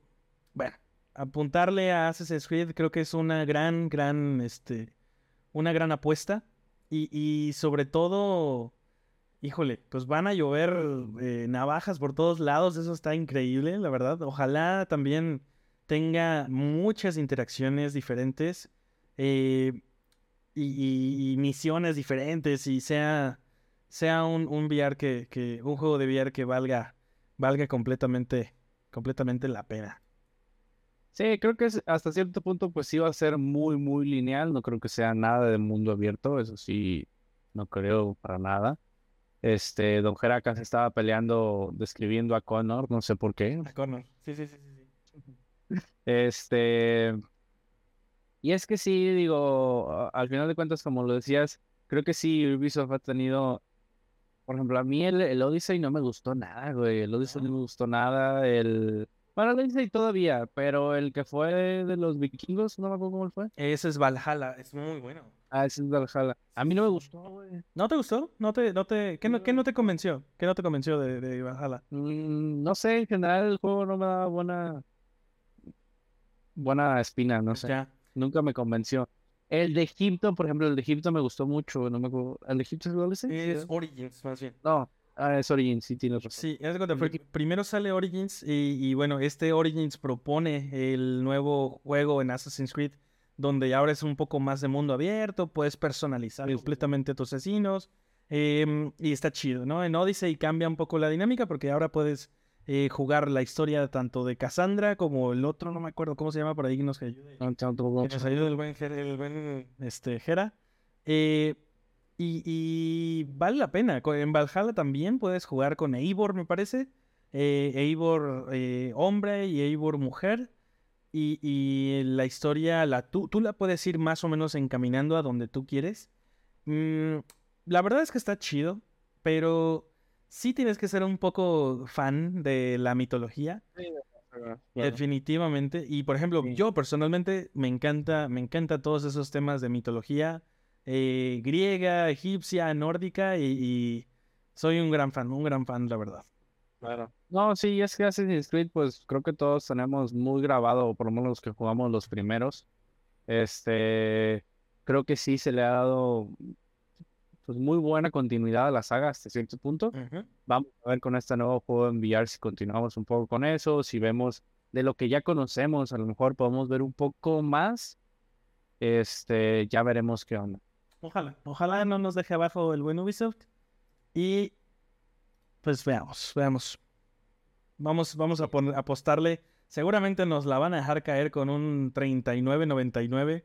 bueno, apuntarle a Assassin's Creed creo que es una gran, gran, este, una gran apuesta. Y, y sobre todo, híjole, pues van a llover eh, navajas por todos lados, eso está increíble, la verdad. Ojalá también tenga muchas interacciones diferentes eh, y, misiones diferentes y sea, sea un, un VR que, que, un juego de VR que valga, valga completamente completamente la pena. Sí, creo que hasta cierto punto pues sí va a ser muy, muy lineal. No creo que sea nada de mundo abierto. Eso sí, no creo para nada. Este, Don Jeracas estaba peleando, describiendo a Connor, no sé por qué. A Connor, sí, sí, sí, sí. Este, y es que sí, digo, al final de cuentas, como lo decías, creo que sí, Ubisoft ha tenido por ejemplo, a mí el, el Odyssey no me gustó nada, güey. El Odyssey no me gustó nada. El. Bueno, Odyssey todavía, pero el que fue de los vikingos, no me acuerdo cómo fue. Ese es Valhalla, es muy bueno. Ah, ese es Valhalla. A mí no me gustó, güey. ¿No te gustó? ¿No te, no te, qué, no, ¿Qué no te convenció? ¿Qué no te convenció de, de Valhalla? Mm, no sé, en general el juego no me da buena. Buena espina, no sé. Nunca me convenció. El de Egipto, por ejemplo, el de Egipto me gustó mucho. No me acuerdo. ¿El de Egipto es igual Es Origins, más bien. No, ah, es Origins, sí, tienes razón. Sí, primero sale Origins y, bueno, este Origins propone el nuevo juego en Assassin's Creed donde ahora es un poco más de mundo abierto, puedes personalizar completamente tus asesinos em, y está chido, ¿no? En Odyssey cambia un poco la dinámica porque ahora puedes eh, jugar la historia tanto de Cassandra como el otro, no me acuerdo cómo se llama, por ahí que nos ayude. Que nos ayude el buen, el buen este, Jera. Eh, y, vale la pena. En Valhalla también puedes jugar con Eivor, me parece. Eh, Eivor eh, hombre y Eivor mujer. Y, la historia, la, tú, tú, la puedes ir más o menos encaminando a donde tú quieres. Mm, la verdad es que está chido, pero sí tienes que ser un poco fan de la mitología. Definitivamente. Y por ejemplo, yo personalmente me encanta, me encanta todos esos temas de mitología eh, griega, egipcia, nórdica y, soy un gran fan, un gran fan, la verdad. Claro. No, sí, es que Assassin's Creed, pues creo que todos tenemos muy grabado, por lo menos los que jugamos los primeros. Este, creo que sí se le ha dado pues muy buena continuidad a la saga hasta cierto punto. Vamos a ver con este nuevo juego en VR si continuamos un poco con eso, si vemos de lo que ya conocemos, a lo mejor podemos ver un poco más. Este, ya veremos qué onda. Ojalá, ojalá no nos deje abajo el buen Ubisoft. Y pues veamos, veamos. Vamos, vamos a poner, apostarle. Seguramente nos la van a dejar caer con un 39.99.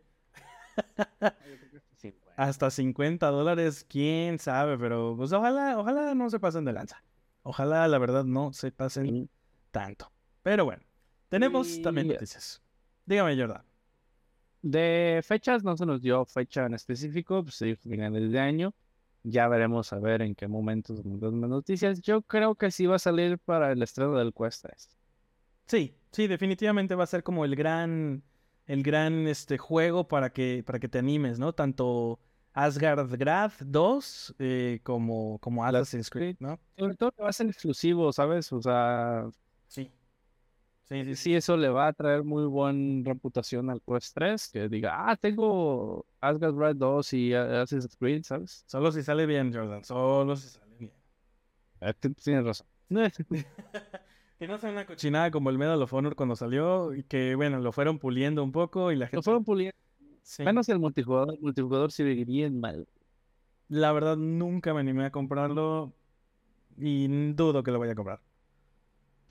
hasta 50 dólares, quién sabe, pero pues ojalá, ojalá no se pasen de lanza. Ojalá la verdad no se pasen tanto. Pero bueno, tenemos también noticias. Dígame, Jordan. De fechas no se nos dio fecha en específico, pues se dijo finales de año. Ya veremos a ver en qué momentos las noticias. Yo creo que sí va a salir para el estreno del Quest 3. Sí, sí, definitivamente va a ser como el gran el gran este, juego para que, para que te animes, ¿no? Tanto Asgard 2 eh, como, como Assassin's Creed, ¿no? Sobre todo que va a ser exclusivo, ¿sabes? O sea... Sí. Sí, sí, eso le va a traer muy buena reputación al Quest 3, que diga, ah, tengo Asgard Red 2 y Assassin's Creed, ¿sabes? Solo si sale bien, Jordan, solo si sale bien. Eh, tienes razón. (laughs) que no sea una cochinada como el Medal of Honor cuando salió y que, bueno, lo fueron puliendo un poco y la gente... Lo fueron puliendo. Menos el multijugador, el multijugador se ve bien mal. La verdad, nunca me animé a comprarlo y dudo que lo vaya a comprar.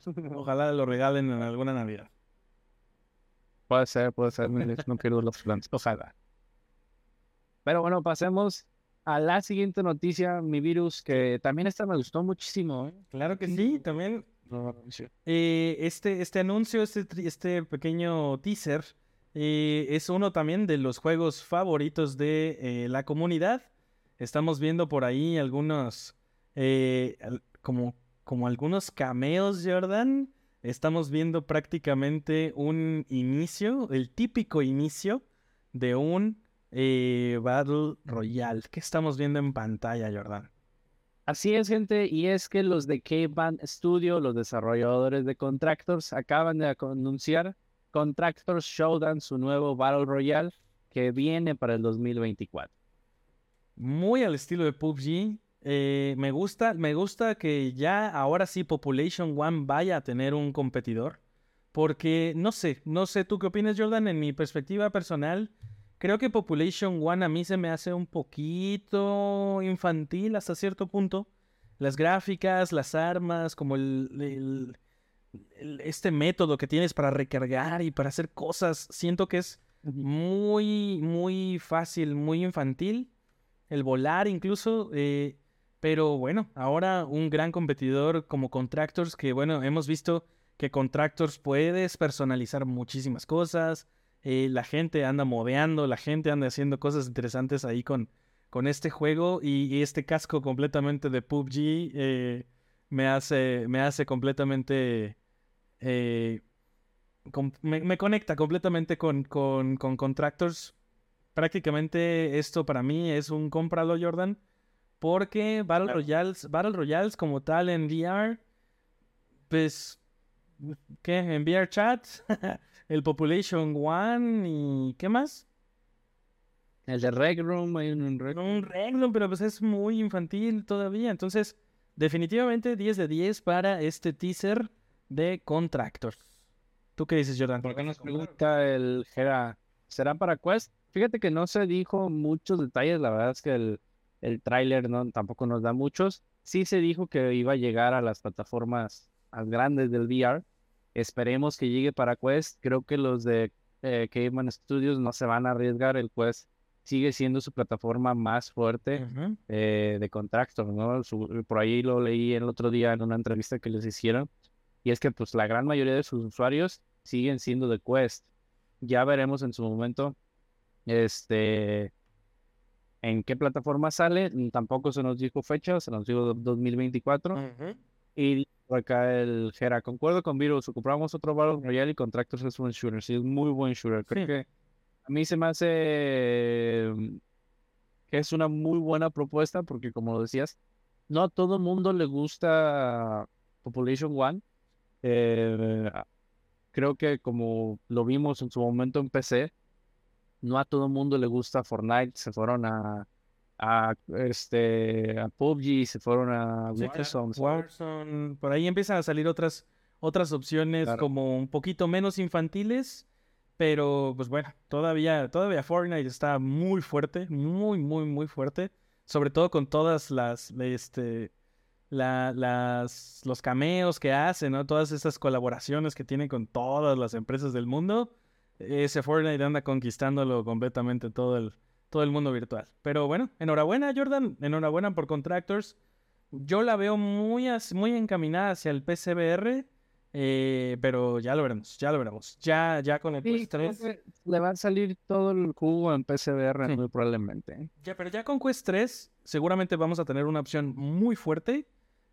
(laughs) Ojalá lo regalen en alguna Navidad. Puede ser, puede ser. No quiero los planes. Ojalá. Pero bueno, pasemos a la siguiente noticia, mi virus, que también esta me gustó muchísimo. ¿eh? Claro que sí, también. Eh, este, este anuncio, este, este pequeño teaser, eh, es uno también de los juegos favoritos de la comunidad. Estamos viendo por ahí algunos, como como algunos cameos, Jordan, estamos viendo prácticamente un inicio, el típico inicio de un eh, Battle Royale. ¿Qué estamos viendo en pantalla, Jordan? Así es, gente, y es que los de K-Band Studio, los desarrolladores de Contractors, acaban de anunciar Contractors Showdown, su nuevo Battle Royale, que viene para el 2024. Muy al estilo de PUBG, eh, me gusta, me gusta que ya ahora sí Population One vaya a tener un competidor. Porque no sé, no sé tú qué opinas, Jordan. En mi perspectiva personal, creo que Population One a mí se me hace un poquito infantil hasta cierto punto. Las gráficas, las armas, como el, este método que tienes para recargar y para hacer cosas, siento que es muy, muy fácil, muy infantil. El volar incluso. Eh, pero bueno, ahora un gran competidor como Contractors, que bueno, hemos visto que Contractors puedes personalizar muchísimas cosas. Eh, la gente anda modeando, la gente anda haciendo cosas interesantes ahí con, con este juego y, este casco completamente de PUBG eh, me, hace, me hace completamente... Eh, me, conecta completamente con, con, con Contractors. Prácticamente esto para mí es un cómpralo, Jordan porque Battle Royales, Battle Royales como tal en VR, pues, ¿qué? En VR Chat, (laughs) el Population One y ¿qué más? El de Reg Room, hay un Reg Room. Un Reg Room, pero pues es muy infantil todavía. Entonces, definitivamente 10 de 10 para este teaser de Contractors. ¿Tú qué dices, Jordan? ¿Por qué nos pregunta el Gera? ¿Será para Quest? Fíjate que no se dijo muchos detalles, la verdad es que el el tráiler no, tampoco nos da muchos. Sí se dijo que iba a llegar a las plataformas más grandes del VR. Esperemos que llegue para Quest. Creo que los de eh, Caveman Studios no se van a arriesgar. El Quest sigue siendo su plataforma más fuerte eh, de Contractor, ¿no? por ahí lo leí el otro día en una entrevista que les hicieron. Y es que pues la gran mayoría de sus usuarios siguen siendo de Quest. Ya veremos en su momento este en qué plataforma sale, tampoco se nos dijo fecha, se nos dijo 2024. Y por acá el Gera, concuerdo con Virus, ocupamos otro Battle Royale y Contractors es un shooter, sí, es muy buen shooter. Creo que a mí se me hace mm, que es una muy buena propuesta porque como decías, no a todo el mundo le gusta Population One. Eh, creo que como lo vimos en su momento en PC, no a todo el mundo le gusta Fortnite, se fueron a, a este a PUBG, se fueron a Warzone. Por ahí empiezan a salir otras otras opciones como un poquito menos infantiles, pero pues bueno, todavía todavía Fortnite está muy fuerte, muy muy muy fuerte, sobre todo con todas las este la, las los cameos que hacen, ¿no? Todas estas colaboraciones que tienen con todas las empresas del mundo ese Fortnite anda conquistándolo completamente todo el, todo el mundo virtual. Pero bueno, enhorabuena Jordan, enhorabuena por Contractors. Yo la veo muy, muy encaminada hacia el PCBR, eh, pero ya lo veremos, ya lo veremos. Ya, ya con el Quest 3. Le va a salir todo el jugo en PCBR muy probablemente. Ya, pero ya con Quest 3 seguramente vamos a tener una opción muy fuerte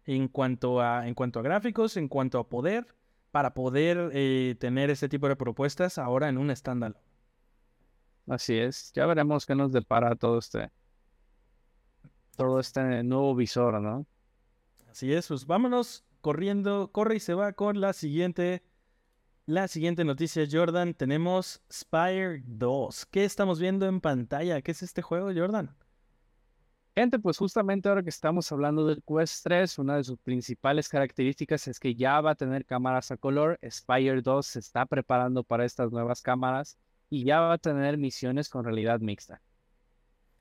en cuanto a, en cuanto a gráficos, en cuanto a poder para poder eh, tener este tipo de propuestas ahora en un estándar. Así es, ya veremos qué nos depara todo este, todo este nuevo visor, ¿no? Así es, pues vámonos corriendo, corre y se va con la siguiente la siguiente noticia, Jordan. Tenemos Spire 2. ¿Qué estamos viendo en pantalla? ¿Qué es este juego, Jordan? Gente, pues justamente ahora que estamos hablando del Quest 3, una de sus principales características es que ya va a tener cámaras a color. Spire 2 se está preparando para estas nuevas cámaras y ya va a tener misiones con realidad mixta.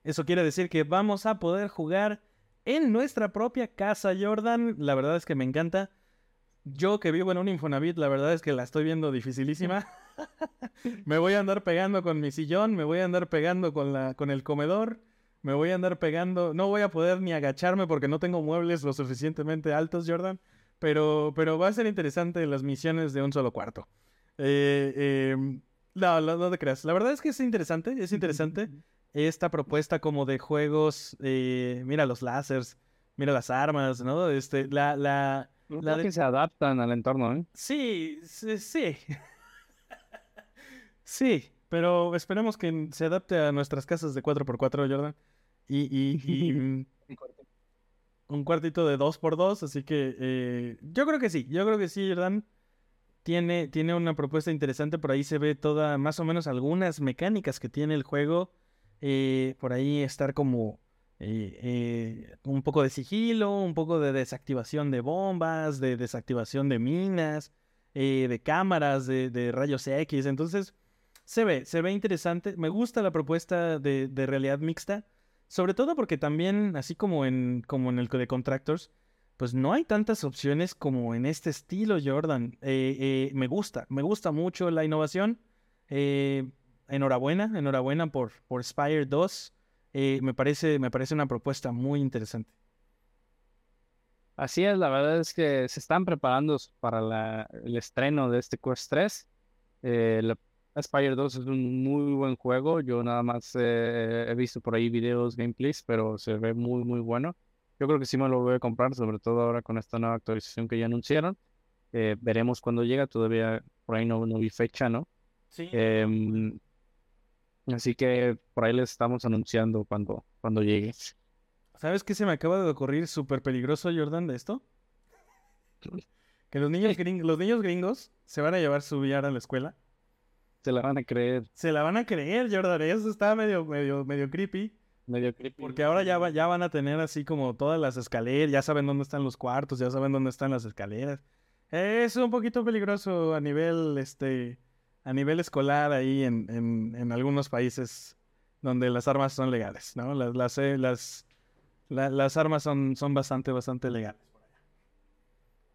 Eso quiere decir que vamos a poder jugar en nuestra propia casa, Jordan. La verdad es que me encanta. Yo que vivo en un Infonavit, la verdad es que la estoy viendo dificilísima. (laughs) (laughs) me voy a andar pegando con mi sillón, me voy a andar pegando con, la, con el comedor me voy a andar pegando. No voy a poder ni agacharme porque no tengo muebles lo suficientemente altos, Jordan. Pero, pero va a ser interesante las misiones de un solo cuarto. Eh, em, no, no, te creas. La verdad es que es interesante, es interesante esta propuesta como de juegos. Eh, mira los láseres, mira las armas, ¿no? Este, la, la, la de... que se adaptan al entorno, ¿eh? Sí, sí, sí. (laughs) sí, pero esperemos que se adapte a nuestras casas de 4x4, Jordan. Y, y, (laughs) un cuartito de 2x2, así que eh, yo creo que sí, yo creo que sí, Jordan. Tiene, tiene una propuesta interesante, por ahí se ve toda, más o menos algunas mecánicas que tiene el juego. Eh, por ahí estar como eh, un poco de sigilo, un poco de desactivación de bombas, de desactivación de minas, de cámaras, de, de rayos X. Entonces, se ve, se ve interesante. Me gusta la propuesta de, realidad mixta. Sobre todo porque también, así como en, como en el de Contractors, pues no hay tantas opciones como en este estilo, Jordan. Eh, eh, me gusta, me gusta mucho la innovación. Eh, enhorabuena, enhorabuena por, por Spire 2. me, parece, me parece una propuesta muy interesante. Así es, la verdad es que se están preparando para el estreno de este Quest 3. la Spire 2 es un muy buen juego. Yo nada más eh, he visto por ahí videos, gameplays, pero se ve muy, muy bueno. Yo creo que sí me lo voy a comprar, sobre todo ahora con esta nueva actualización que ya anunciaron. Eh, veremos cuando llega. Todavía por ahí no, no vi fecha, ¿no? Sí. Em, así que por ahí les estamos anunciando cuando, cuando llegue. ¿Sabes qué se me acaba de ocurrir súper peligroso, Jordan, de esto? (laughs) Que los niños, los niños gringos se van a llevar su VR a la escuela se la van a creer. Se la van a creer, Jordan. Eso está medio, medio, medio creepy. Medio creepy. Porque ahora ya, ya van a tener así como todas las escaleras, ya saben dónde están los cuartos, ya saben dónde están las escaleras. Es un poquito peligroso a nivel, este, a nivel escolar ahí en, en, algunos países donde las armas son legales, ¿no? Las, las, eh, las, las armas son, son bastante, bastante legales.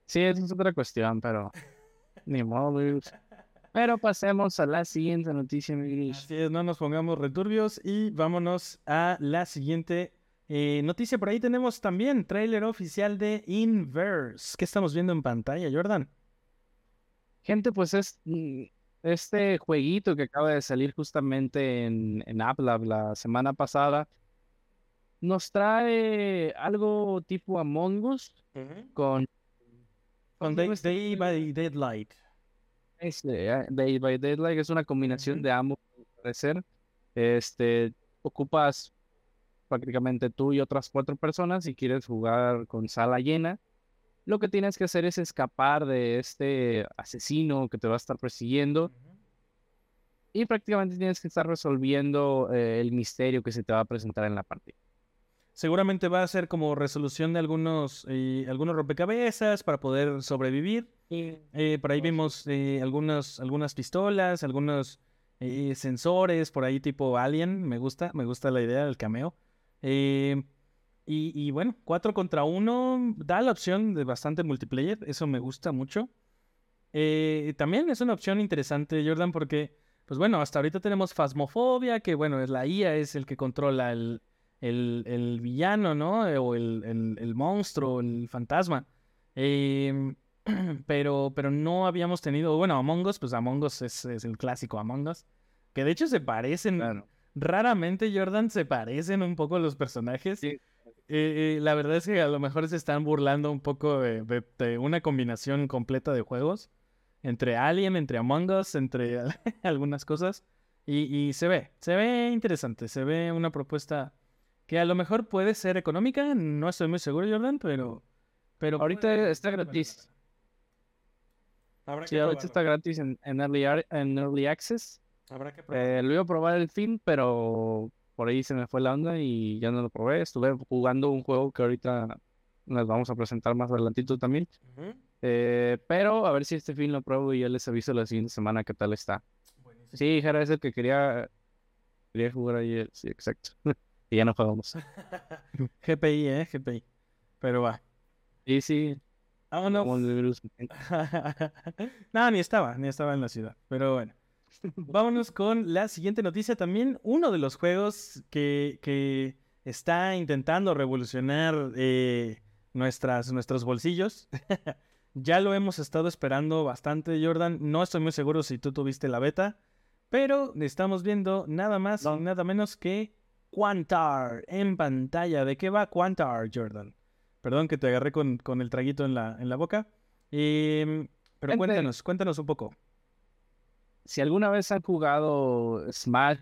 Sí, es otra cuestión, pero ni modo, pero pasemos a la siguiente noticia, mi Así es, no nos pongamos returbios y vámonos a la siguiente eh, noticia. Por ahí tenemos también tráiler oficial de Inverse. ¿Qué estamos viendo en pantalla, Jordan? Gente, pues es mm, este jueguito que acaba de salir justamente en, en AppLab la semana pasada. Nos trae algo tipo Among Us con, con Day by Deadlight. Este, ah, Day by Deadlight es una combinación de ambos, parecer. Este, ocupas prácticamente tú y otras cuatro personas y quieres jugar con sala llena. Lo que tienes que hacer es escapar de este asesino que te va a estar persiguiendo. Y prácticamente tienes que estar resolviendo eh, el misterio que se te va a presentar en la partida. Seguramente va a ser como resolución de algunos, eh, algunos rompecabezas para poder sobrevivir. Eh, por ahí vimos eh, algunas, algunas pistolas, algunos sensores, por ahí tipo Alien. Me gusta, me gusta la idea del cameo. Y, bueno, 4 contra 1 da la opción de bastante multiplayer. Eso me gusta mucho. también es una opción interesante, Jordan, porque, pues bueno, hasta ahorita tenemos Phasmophobia, que bueno, es la IA, es el que controla el, el, villano, ¿no? O el, el, el monstruo, el fantasma. Eh, (clears throat) pero, pero no habíamos tenido, bueno, Among Us, pues Among Us es, el clásico Among Us, que de hecho se parecen, raramente Jordan se parecen un poco los personajes. Eh, la verdad es que a lo mejor se están burlando un poco de, una combinación completa de juegos entre Alien, entre Among Us, entre (laughs) algunas cosas. Y, y, se ve, se ve interesante, se ve una propuesta que a lo mejor puede ser económica, no estoy muy seguro, Jordan, pero... pero Ahorita está gratis. sí, ahorita está gratis en, en, early, en early Access. Habrá que probar. Eh, lo iba a probar el fin, pero por ahí se me fue la onda y ya no lo probé. Estuve jugando un juego que ahorita nos vamos a presentar más adelantito también. Eh, pero a ver si este fin lo pruebo y ya les aviso la siguiente semana qué tal está. Sí, Jara es el que quería, quería jugar ayer. Sí, exacto. (laughs) y ya no jugamos. (laughs) GPI, ¿eh? GPI. Pero va. Sí, sí. Ah, no. (laughs) no, ni estaba, ni estaba en la ciudad. Pero bueno. Vámonos con la siguiente noticia. También uno de los juegos que, que está intentando revolucionar eh, nuestras, nuestros bolsillos. (laughs) ya lo hemos estado esperando bastante, Jordan. No estoy muy seguro si tú tuviste la beta, pero estamos viendo nada más y nada menos que Quantar en pantalla. ¿De qué va Quantar, Jordan? Perdón que te agarré con, con el traguito en la, en la boca. Em, pero cuéntanos, cuéntanos un poco si alguna vez han jugado Smash,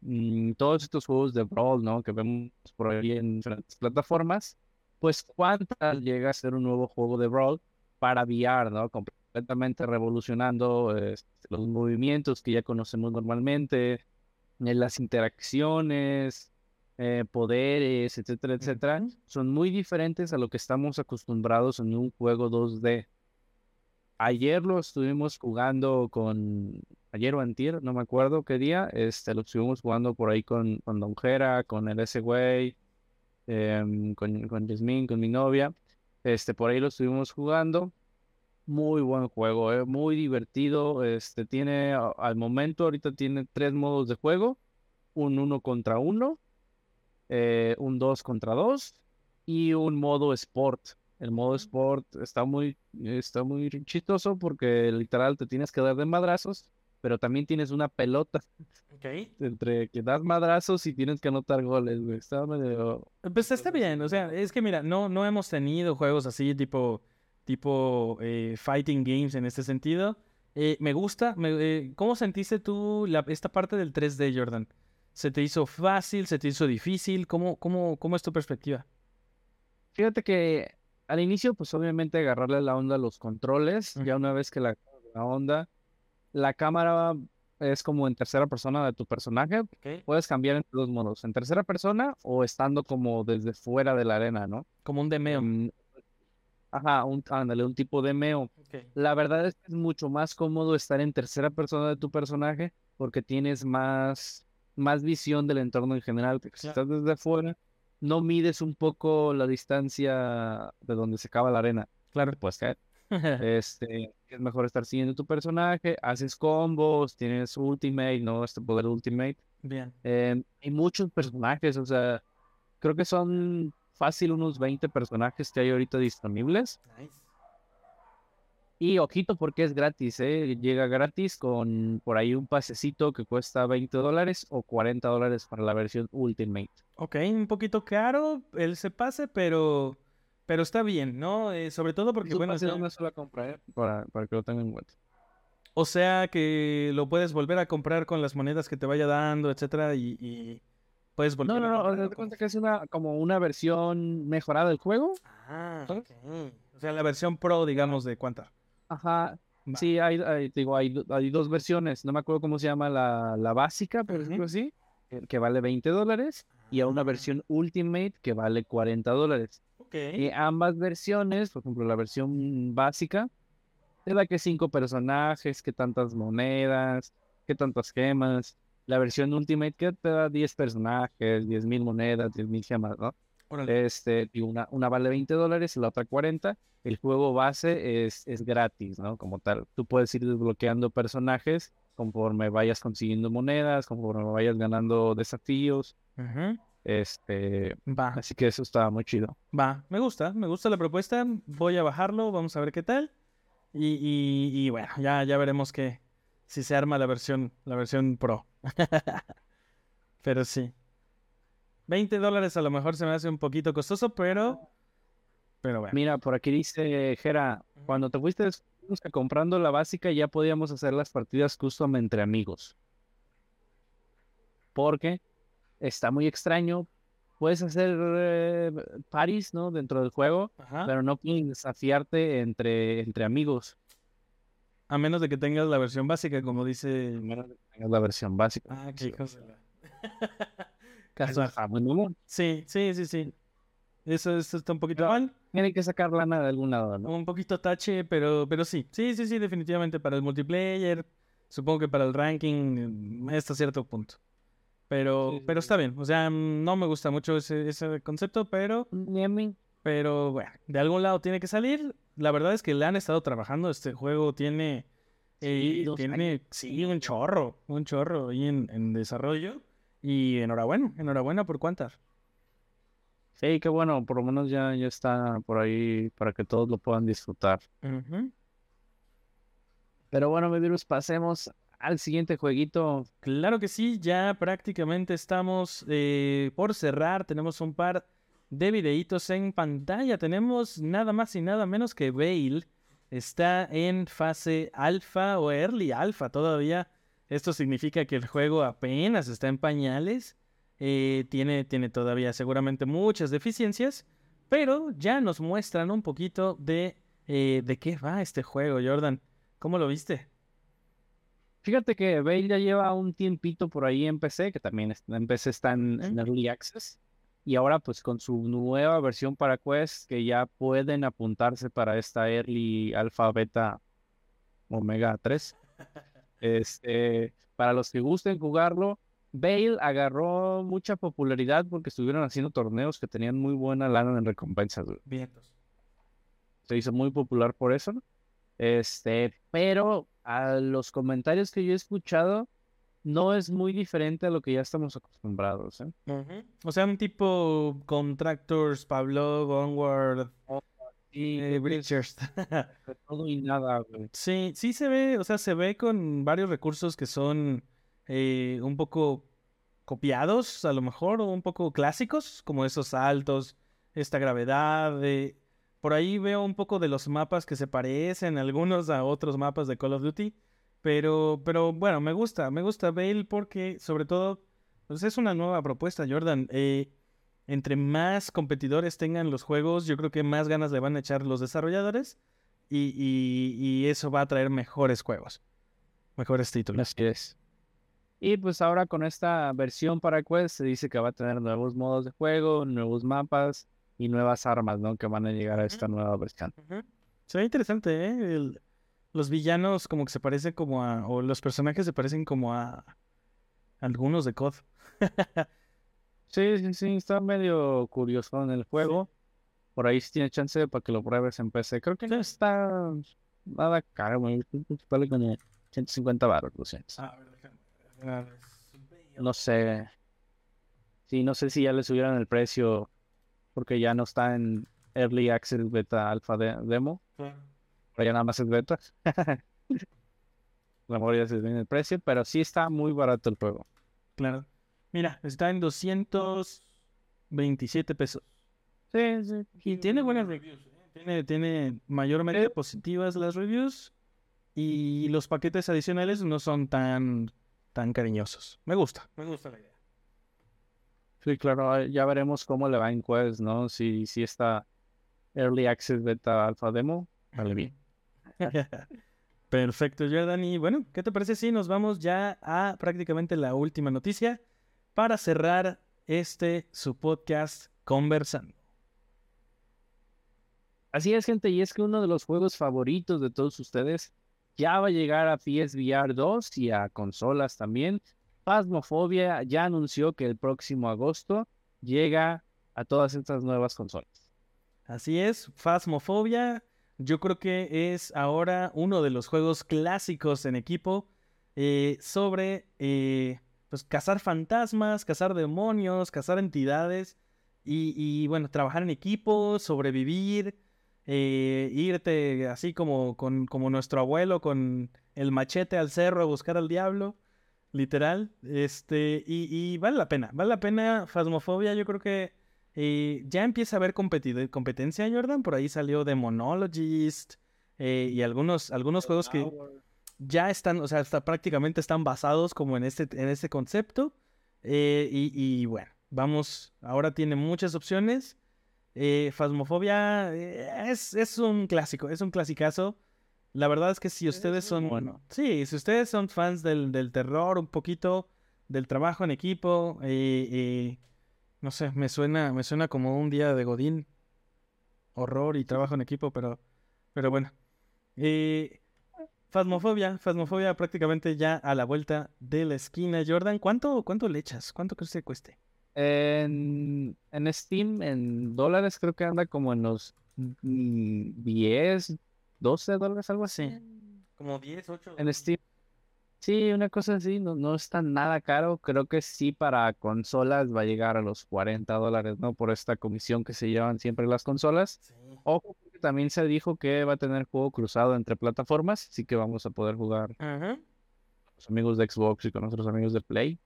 mm, todos estos juegos de Brawl, ¿no? Que vemos por ahí en diferentes plataformas, pues cuánta llega a ser un nuevo juego de Brawl para VR, ¿no? Completamente revolucionando este, los movimientos que ya conocemos normalmente, eh, las interacciones, eh, poderes, etcétera, etcétera, son muy diferentes a lo que estamos acostumbrados en un juego 2D ayer lo estuvimos jugando con, ayer o antier, no me acuerdo qué día, este, lo estuvimos jugando por ahí con, con Don Jera, con el S-Way, em, con, con Jasmine, con mi novia, este, por ahí lo estuvimos jugando. Muy buen juego, eh, muy divertido. Este tiene al momento ahorita tiene tres modos de juego: un uno contra uno, eh, un dos contra dos y un modo sport. El modo Sport está muy, está muy chistoso porque literal te tienes que dar de madrazos, pero también tienes una pelota. (laughs) Entre que das madrazos y tienes que anotar goles, güey. Está medio... Pues está bien, o sea, es que mira, no, no hemos tenido juegos así tipo, tipo eh, fighting games en este sentido. Eh, me gusta. Eh, ¿Cómo sentiste tú la, esta parte del 3D, Jordan? ¿Se te hizo fácil? ¿Se te hizo difícil? ¿Cómo, cómo, cómo es tu perspectiva? Fíjate que al inicio, pues obviamente agarrarle la onda a los controles. Ya una vez que la, la, onda, la cámara es como en tercera persona de tu personaje. Puedes cambiar en dos modos, en tercera persona o estando como desde fuera de la arena, ¿no? Como un demeo. Ajá, un, ándale, un tipo de meo. La verdad es que es mucho más cómodo estar en tercera persona de tu personaje porque tienes más, más visión del entorno en general. Porque si estás desde fuera, no mides un poco la distancia de donde se acaba la arena. Claro, pues caer. (laughs) este, es mejor estar siguiendo tu personaje, haces combos, tienes ultimate, ¿no? Este poder ultimate. Bien. Eh, hay muchos personajes, o sea, creo que son fácil unos 20 personajes que hay ahorita disponibles. Nice. Y ojito porque es gratis, ¿eh? Llega gratis con por ahí un pasecito que cuesta 20 dólares o 40 dólares para la versión Ultimate. Ok, un poquito caro el se pase, pero pero está bien, ¿no? Eh, sobre todo porque, bueno... Es una sola compra, ¿eh? Para, para que lo tengan en cuenta. O sea que lo puedes volver a comprar con las monedas que te vaya dando, etcétera, y, puedes volver No, no, no, te cuenta que es una, como una versión mejorada del juego. Ah, ok. O sea, la versión pro, digamos, de cuánta. Ajá. Sí, hay, digo, hay, hay, dos versiones. No me acuerdo cómo se llama la, la básica, por decirlo así, que vale 20 dólares, y a una ah. versión Ultimate que vale 40 dólares. Y ambas versiones, por ejemplo, la versión básica, te da que cinco personajes, que tantas monedas, que tantas gemas. La versión Ultimate que te da 10 personajes, 10 mil monedas, 10 mil gemas, ¿no? Este, una, una vale 20 dólares y la otra 40. El juego base es, es gratis, ¿no? Como tal. Tú puedes ir desbloqueando personajes conforme vayas consiguiendo monedas, conforme vayas ganando desafíos. Este, va. Así que eso está muy chido. Va, me gusta, me gusta la propuesta. Voy a bajarlo, vamos a ver qué tal. Y, y, bueno, ya, ya veremos que si se arma la versión, la versión pro. (laughs) Pero sí. 20 dólares a lo mejor se me hace un poquito costoso, pero. Pero bueno. Mira, por aquí dice Jera, cuando te fuiste comprando la básica ya podíamos hacer las partidas custom entre amigos. Porque está muy extraño, puedes hacer eh, parties, ¿no? Dentro del juego, Ajá. pero no puedes desafiarte entre, entre amigos. A menos de que tengas la versión básica, como dice. a menos de que tengas la versión básica. Ah, qué Eso (laughs) Casual. Sí, sí, sí, sí. Eso, eso está un poquito Pero- mal. Tiene que sacar lana de algún lado, ¿no? Un poquito tache, pero, pero sí. Sí, sí, sí, definitivamente para el multiplayer. Supongo que para el ranking eh, hasta cierto punto. Pero, Sí, sí, pero está bien. O sea, mm, no me gusta mucho ese, ese concepto, pero, pero bueno, de algún lado tiene que salir. La verdad es que le han estado trabajando. Este juego tiene, Sí, eh, tiene, años. sí, un chorro, un chorro ahí en, en desarrollo. Y enhorabuena, enhorabuena por cuántas. Sí, qué bueno, por lo menos ya, ya está por ahí para que todos lo puedan disfrutar. Pero bueno, Medirus, pasemos al siguiente jueguito. Claro que sí, ya prácticamente estamos eh, por cerrar. Tenemos un par de videitos en pantalla. Tenemos nada más y nada menos que Veil. Está en fase alfa o early alfa todavía. Esto significa que el juego apenas está en pañales. eh, tiene, tiene todavía seguramente muchas deficiencias. Pero ya nos muestran un poquito de, eh, de qué va este juego, Jordan. ¿Cómo lo viste? Fíjate que Bale ya lleva un tiempito por ahí en PC, que también en PC está en, en Ujú. Early Access. Y ahora pues con su nueva versión para Quest, que ya pueden apuntarse para esta Early Alpha Beta Omega 3. Este, para los que gusten jugarlo, Bale agarró mucha popularidad porque estuvieron haciendo torneos que tenían muy buena lana en recompensas. Vientos. se hizo muy popular por eso. Este, pero a los comentarios que yo he escuchado, no es muy diferente a lo que ya estamos acostumbrados. ¿eh? O sea, un tipo Contractors, Pablo, Onward, eh, Breachers. (laughs) de todo y nada, güey. sí, sí se ve, o sea, se ve con varios recursos que son eh, un poco copiados, a lo mejor, o un poco clásicos, como esos saltos, esta gravedad. eh, Por ahí veo un poco de los mapas que se parecen algunos a otros mapas de Call of Duty. Pero, pero bueno, me gusta, me gusta Bale porque sobre todo pues es una nueva propuesta, Jordan. Eh, entre más competidores tengan los juegos, yo creo que más ganas le van a echar los desarrolladores y, y- y eso va a traer mejores juegos, mejores títulos. Así es. Y pues ahora con esta versión para Quest se dice que va a tener nuevos modos de juego, nuevos mapas y nuevas armas, ¿no? Que van a llegar a esta nueva versión. Se ve interesante, ¿eh? El- los villanos como que se parecen como a, o los personajes se parecen como a algunos de COD. Sí, sí, sí, está medio curioso en el juego. Por ahí si tiene chance para que lo pruebes en PC. Creo que no está nada caro, güey. Vale como 150 baros, 200. A ver, déjame ver. A ver, No sé. Sí, no sé si ya le subieron el precio porque ya no está en Early Access Beta Alpha de- Demo. claro. Pero ya nada más es beta. A lo mejor ya se viene el precio, pero sí está muy barato el juego. Claro. Mira, está en 227 pesos. Sí, sí. Y tiene buenas reviews. ¿eh? Tiene, tiene mayormente Eh. positivas las reviews. Y los paquetes adicionales no son tan, tan cariñosos. Me gusta. Me gusta la idea. Sí, claro, ah, ya veremos cómo le va en Quest, ¿no? Si, si está Early Access Beta Alpha Demo, vale bien. (laughs) Perfecto, Jordan. Y bueno, ¿qué te parece si nos vamos ya a prácticamente la última noticia para cerrar este su podcast conversando? Así es, gente, y es que uno de los juegos favoritos de todos ustedes ya va a llegar a PSVR 2 y a consolas también. Phasmophobia ya anunció que el próximo agosto llega a todas estas nuevas consolas. Así es, Phasmophobia. Yo creo que es ahora uno de los juegos clásicos en equipo eh, sobre eh, pues, cazar fantasmas, cazar demonios, cazar entidades y, y, bueno, trabajar en equipo, sobrevivir, eh, irte así como, con, como nuestro abuelo con el machete al cerro a buscar al diablo, literal. Este, y, y vale la pena, vale la pena Phasmophobia. Yo creo que eh, ya empieza a haber competencia, Jordan. Por ahí salió Demonologist eh, y algunos, algunos juegos que ya están, o sea, hasta prácticamente están basados como en este, en este concepto. Eh, y, y bueno, Vamos, ahora tiene muchas opciones. Eh, Phasmophobia eh, es, es, un clásico, es un clasicazo. La verdad es que si ustedes son. Bueno. Sí, si ustedes son fans del, del terror, un poquito del trabajo en equipo, eh, eh, no sé, me suena, me suena como un día de Godín. Horror y trabajo en equipo, pero, pero bueno. Eh, Fasmofobia, Fasmofobia prácticamente ya a la vuelta de la esquina. Jordan, ¿cuánto, cuánto le echas? ¿Cuánto crees que cueste? En, en Steam, en dólares, creo que anda como en los 10, 12 dólares, algo así. Como 10, 8. En Steam. Sí, una cosa así, no, no está nada caro. Creo que sí para consolas va a llegar a los 40 dólares, ¿no? Por esta comisión que se llevan siempre las consolas. Sí. Ojo, también se dijo que va a tener juego cruzado entre plataformas, así que vamos a poder jugar con los amigos de Xbox y con nuestros amigos de Play.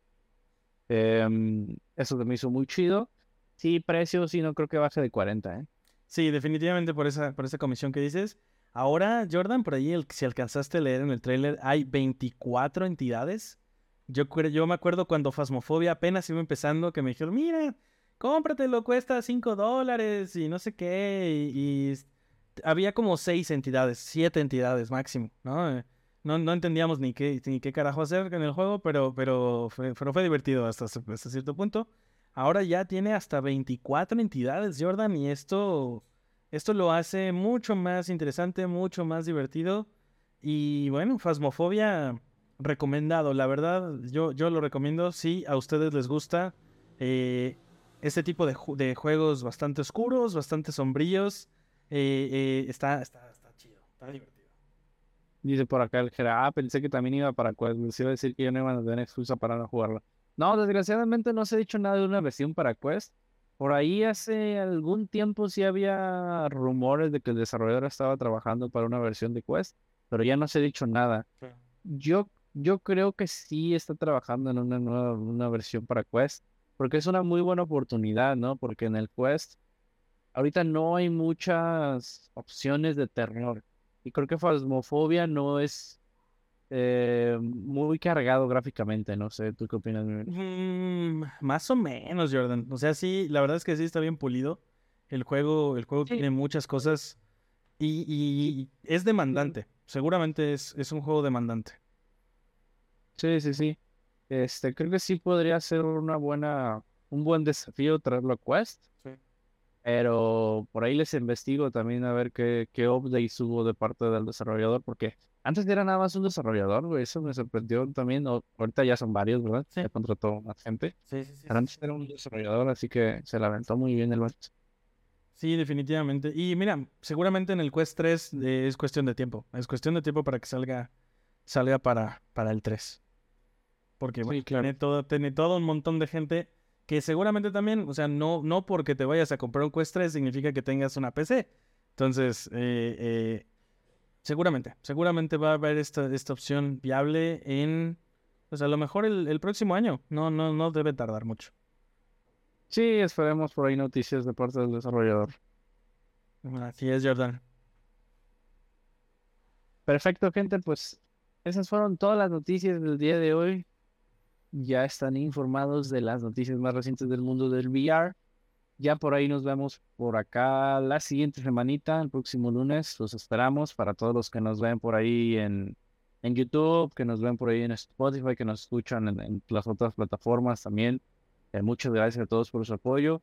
Em, eso me hizo muy chido. Sí, precio, sí, no creo que baje de 40, ¿eh? Sí, definitivamente por esa, por esa comisión que dices. Ahora, Jordan, por ahí, el, si alcanzaste a leer en el tráiler, hay 24 entidades. Yo, yo me acuerdo cuando Fasmofobia apenas iba empezando, que me dijeron, mira, cómpratelo, cuesta 5 dólares y no sé qué. Y, había como 6 entidades, 7 entidades máximo, ¿no? No, no entendíamos ni qué, ni qué carajo hacer en el juego, pero, pero, fue, pero fue divertido hasta cierto punto. Ahora ya tiene hasta 24 entidades, Jordan, y esto esto lo hace mucho más interesante, mucho más divertido. Y bueno, Fasmofobia recomendado. La verdad, yo, yo lo recomiendo si a ustedes les gusta eh, este tipo de, juegos bastante oscuros, bastante sombríos. Eh, eh, está, está, está chido, está divertido. Dice por acá el Jera, ah, pensé que también iba para Quest. Iba a decir que ya no iban a tener excusa para no jugarlo. No, desgraciadamente no se ha dicho nada de una versión para Quest. Por ahí hace algún tiempo sí había rumores de que el desarrollador estaba trabajando para una versión de Quest, pero ya no se ha dicho nada. Yo, yo creo que sí está trabajando en una nueva una versión para Quest, porque es una muy buena oportunidad, ¿no? Porque en el Quest ahorita no hay muchas opciones de terror. Y creo que Phasmophobia no es eh, muy cargado gráficamente, no sé, ¿tú qué opinas? Mm, más o menos, Jordan. O sea, sí, la verdad es que sí está bien pulido. El juego, el juego tiene muchas cosas y, es demandante. Seguramente es, es, un juego demandante. Sí, sí, sí. Este, creo que sí podría ser una buena, un buen desafío traerlo a Quest. Sí. Pero por ahí les investigo también a ver qué, qué updates hubo de parte del desarrollador, porque antes era nada más un desarrollador, güey. Eso me sorprendió también. ahorita ya son varios, ¿verdad? Sí. Ya contrató más gente. Sí, sí, sí. antes era un desarrollador, así que se la aventó muy bien el vato. Sí, definitivamente. Y mira, seguramente en el Quest 3 eh, es cuestión de tiempo. Es cuestión de tiempo para que salga, salga para, para el 3. Porque bueno, tiene, todo, tiene todo un montón de gente que seguramente también, o sea, no, no porque te vayas a comprar un Quest 3 significa que tengas una PC. Entonces, eh, eh, Seguramente, seguramente va a haber esta, esta opción viable en, pues a lo mejor el, próximo año. No, no, no debe tardar mucho. Sí, esperemos por ahí noticias de parte del desarrollador. Así es, Jordan. Perfecto, gente, pues esas fueron todas las noticias del día de hoy. Ya están informados de las noticias más recientes del mundo del VR. Ya por ahí nos vemos por acá la siguiente semanita, el próximo lunes. Los esperamos para todos los que nos ven por ahí en, en YouTube, que nos ven por ahí en Spotify, que nos escuchan en, las otras plataformas también. Eh, muchas gracias a todos por su apoyo.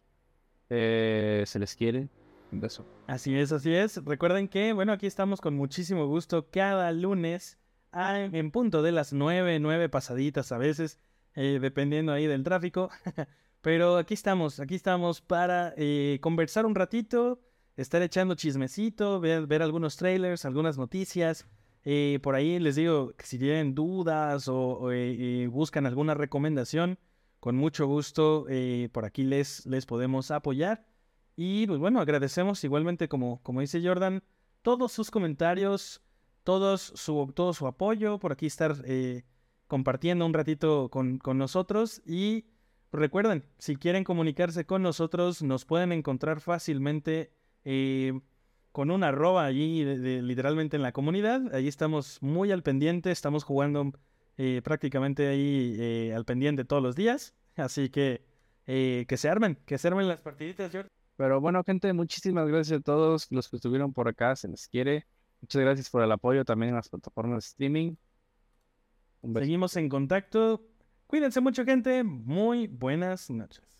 Eh, se les quiere. Un beso. Así es, así es. Recuerden que, bueno, aquí estamos con muchísimo gusto cada lunes en punto de las nueve, nueve pasaditas a veces, eh, dependiendo ahí del tráfico. (laughs) Pero aquí estamos, aquí estamos para eh, conversar un ratito, estar echando chismecito, ver, algunos trailers, algunas noticias. Eh, por ahí les digo que si tienen dudas o, eh, buscan alguna recomendación, con mucho gusto por aquí les, les podemos apoyar. Y pues bueno, agradecemos igualmente, como, como dice Jordan, todos sus comentarios, todos su, todo su apoyo, por aquí estar compartiendo un ratito con, con nosotros y Recuerden, si quieren comunicarse con nosotros, nos pueden encontrar fácilmente eh, con una arroba allí, literalmente en la comunidad. Allí estamos muy al pendiente, estamos jugando eh, prácticamente ahí eh, al pendiente todos los días. Así que que se armen, que se armen las partiditas, George. Pero bueno, gente, muchísimas gracias a todos los que estuvieron por acá, se les quiere. Muchas gracias por el apoyo también en las plataformas de streaming. Seguimos en contacto. Cuídense mucho, gente. Muy buenas noches.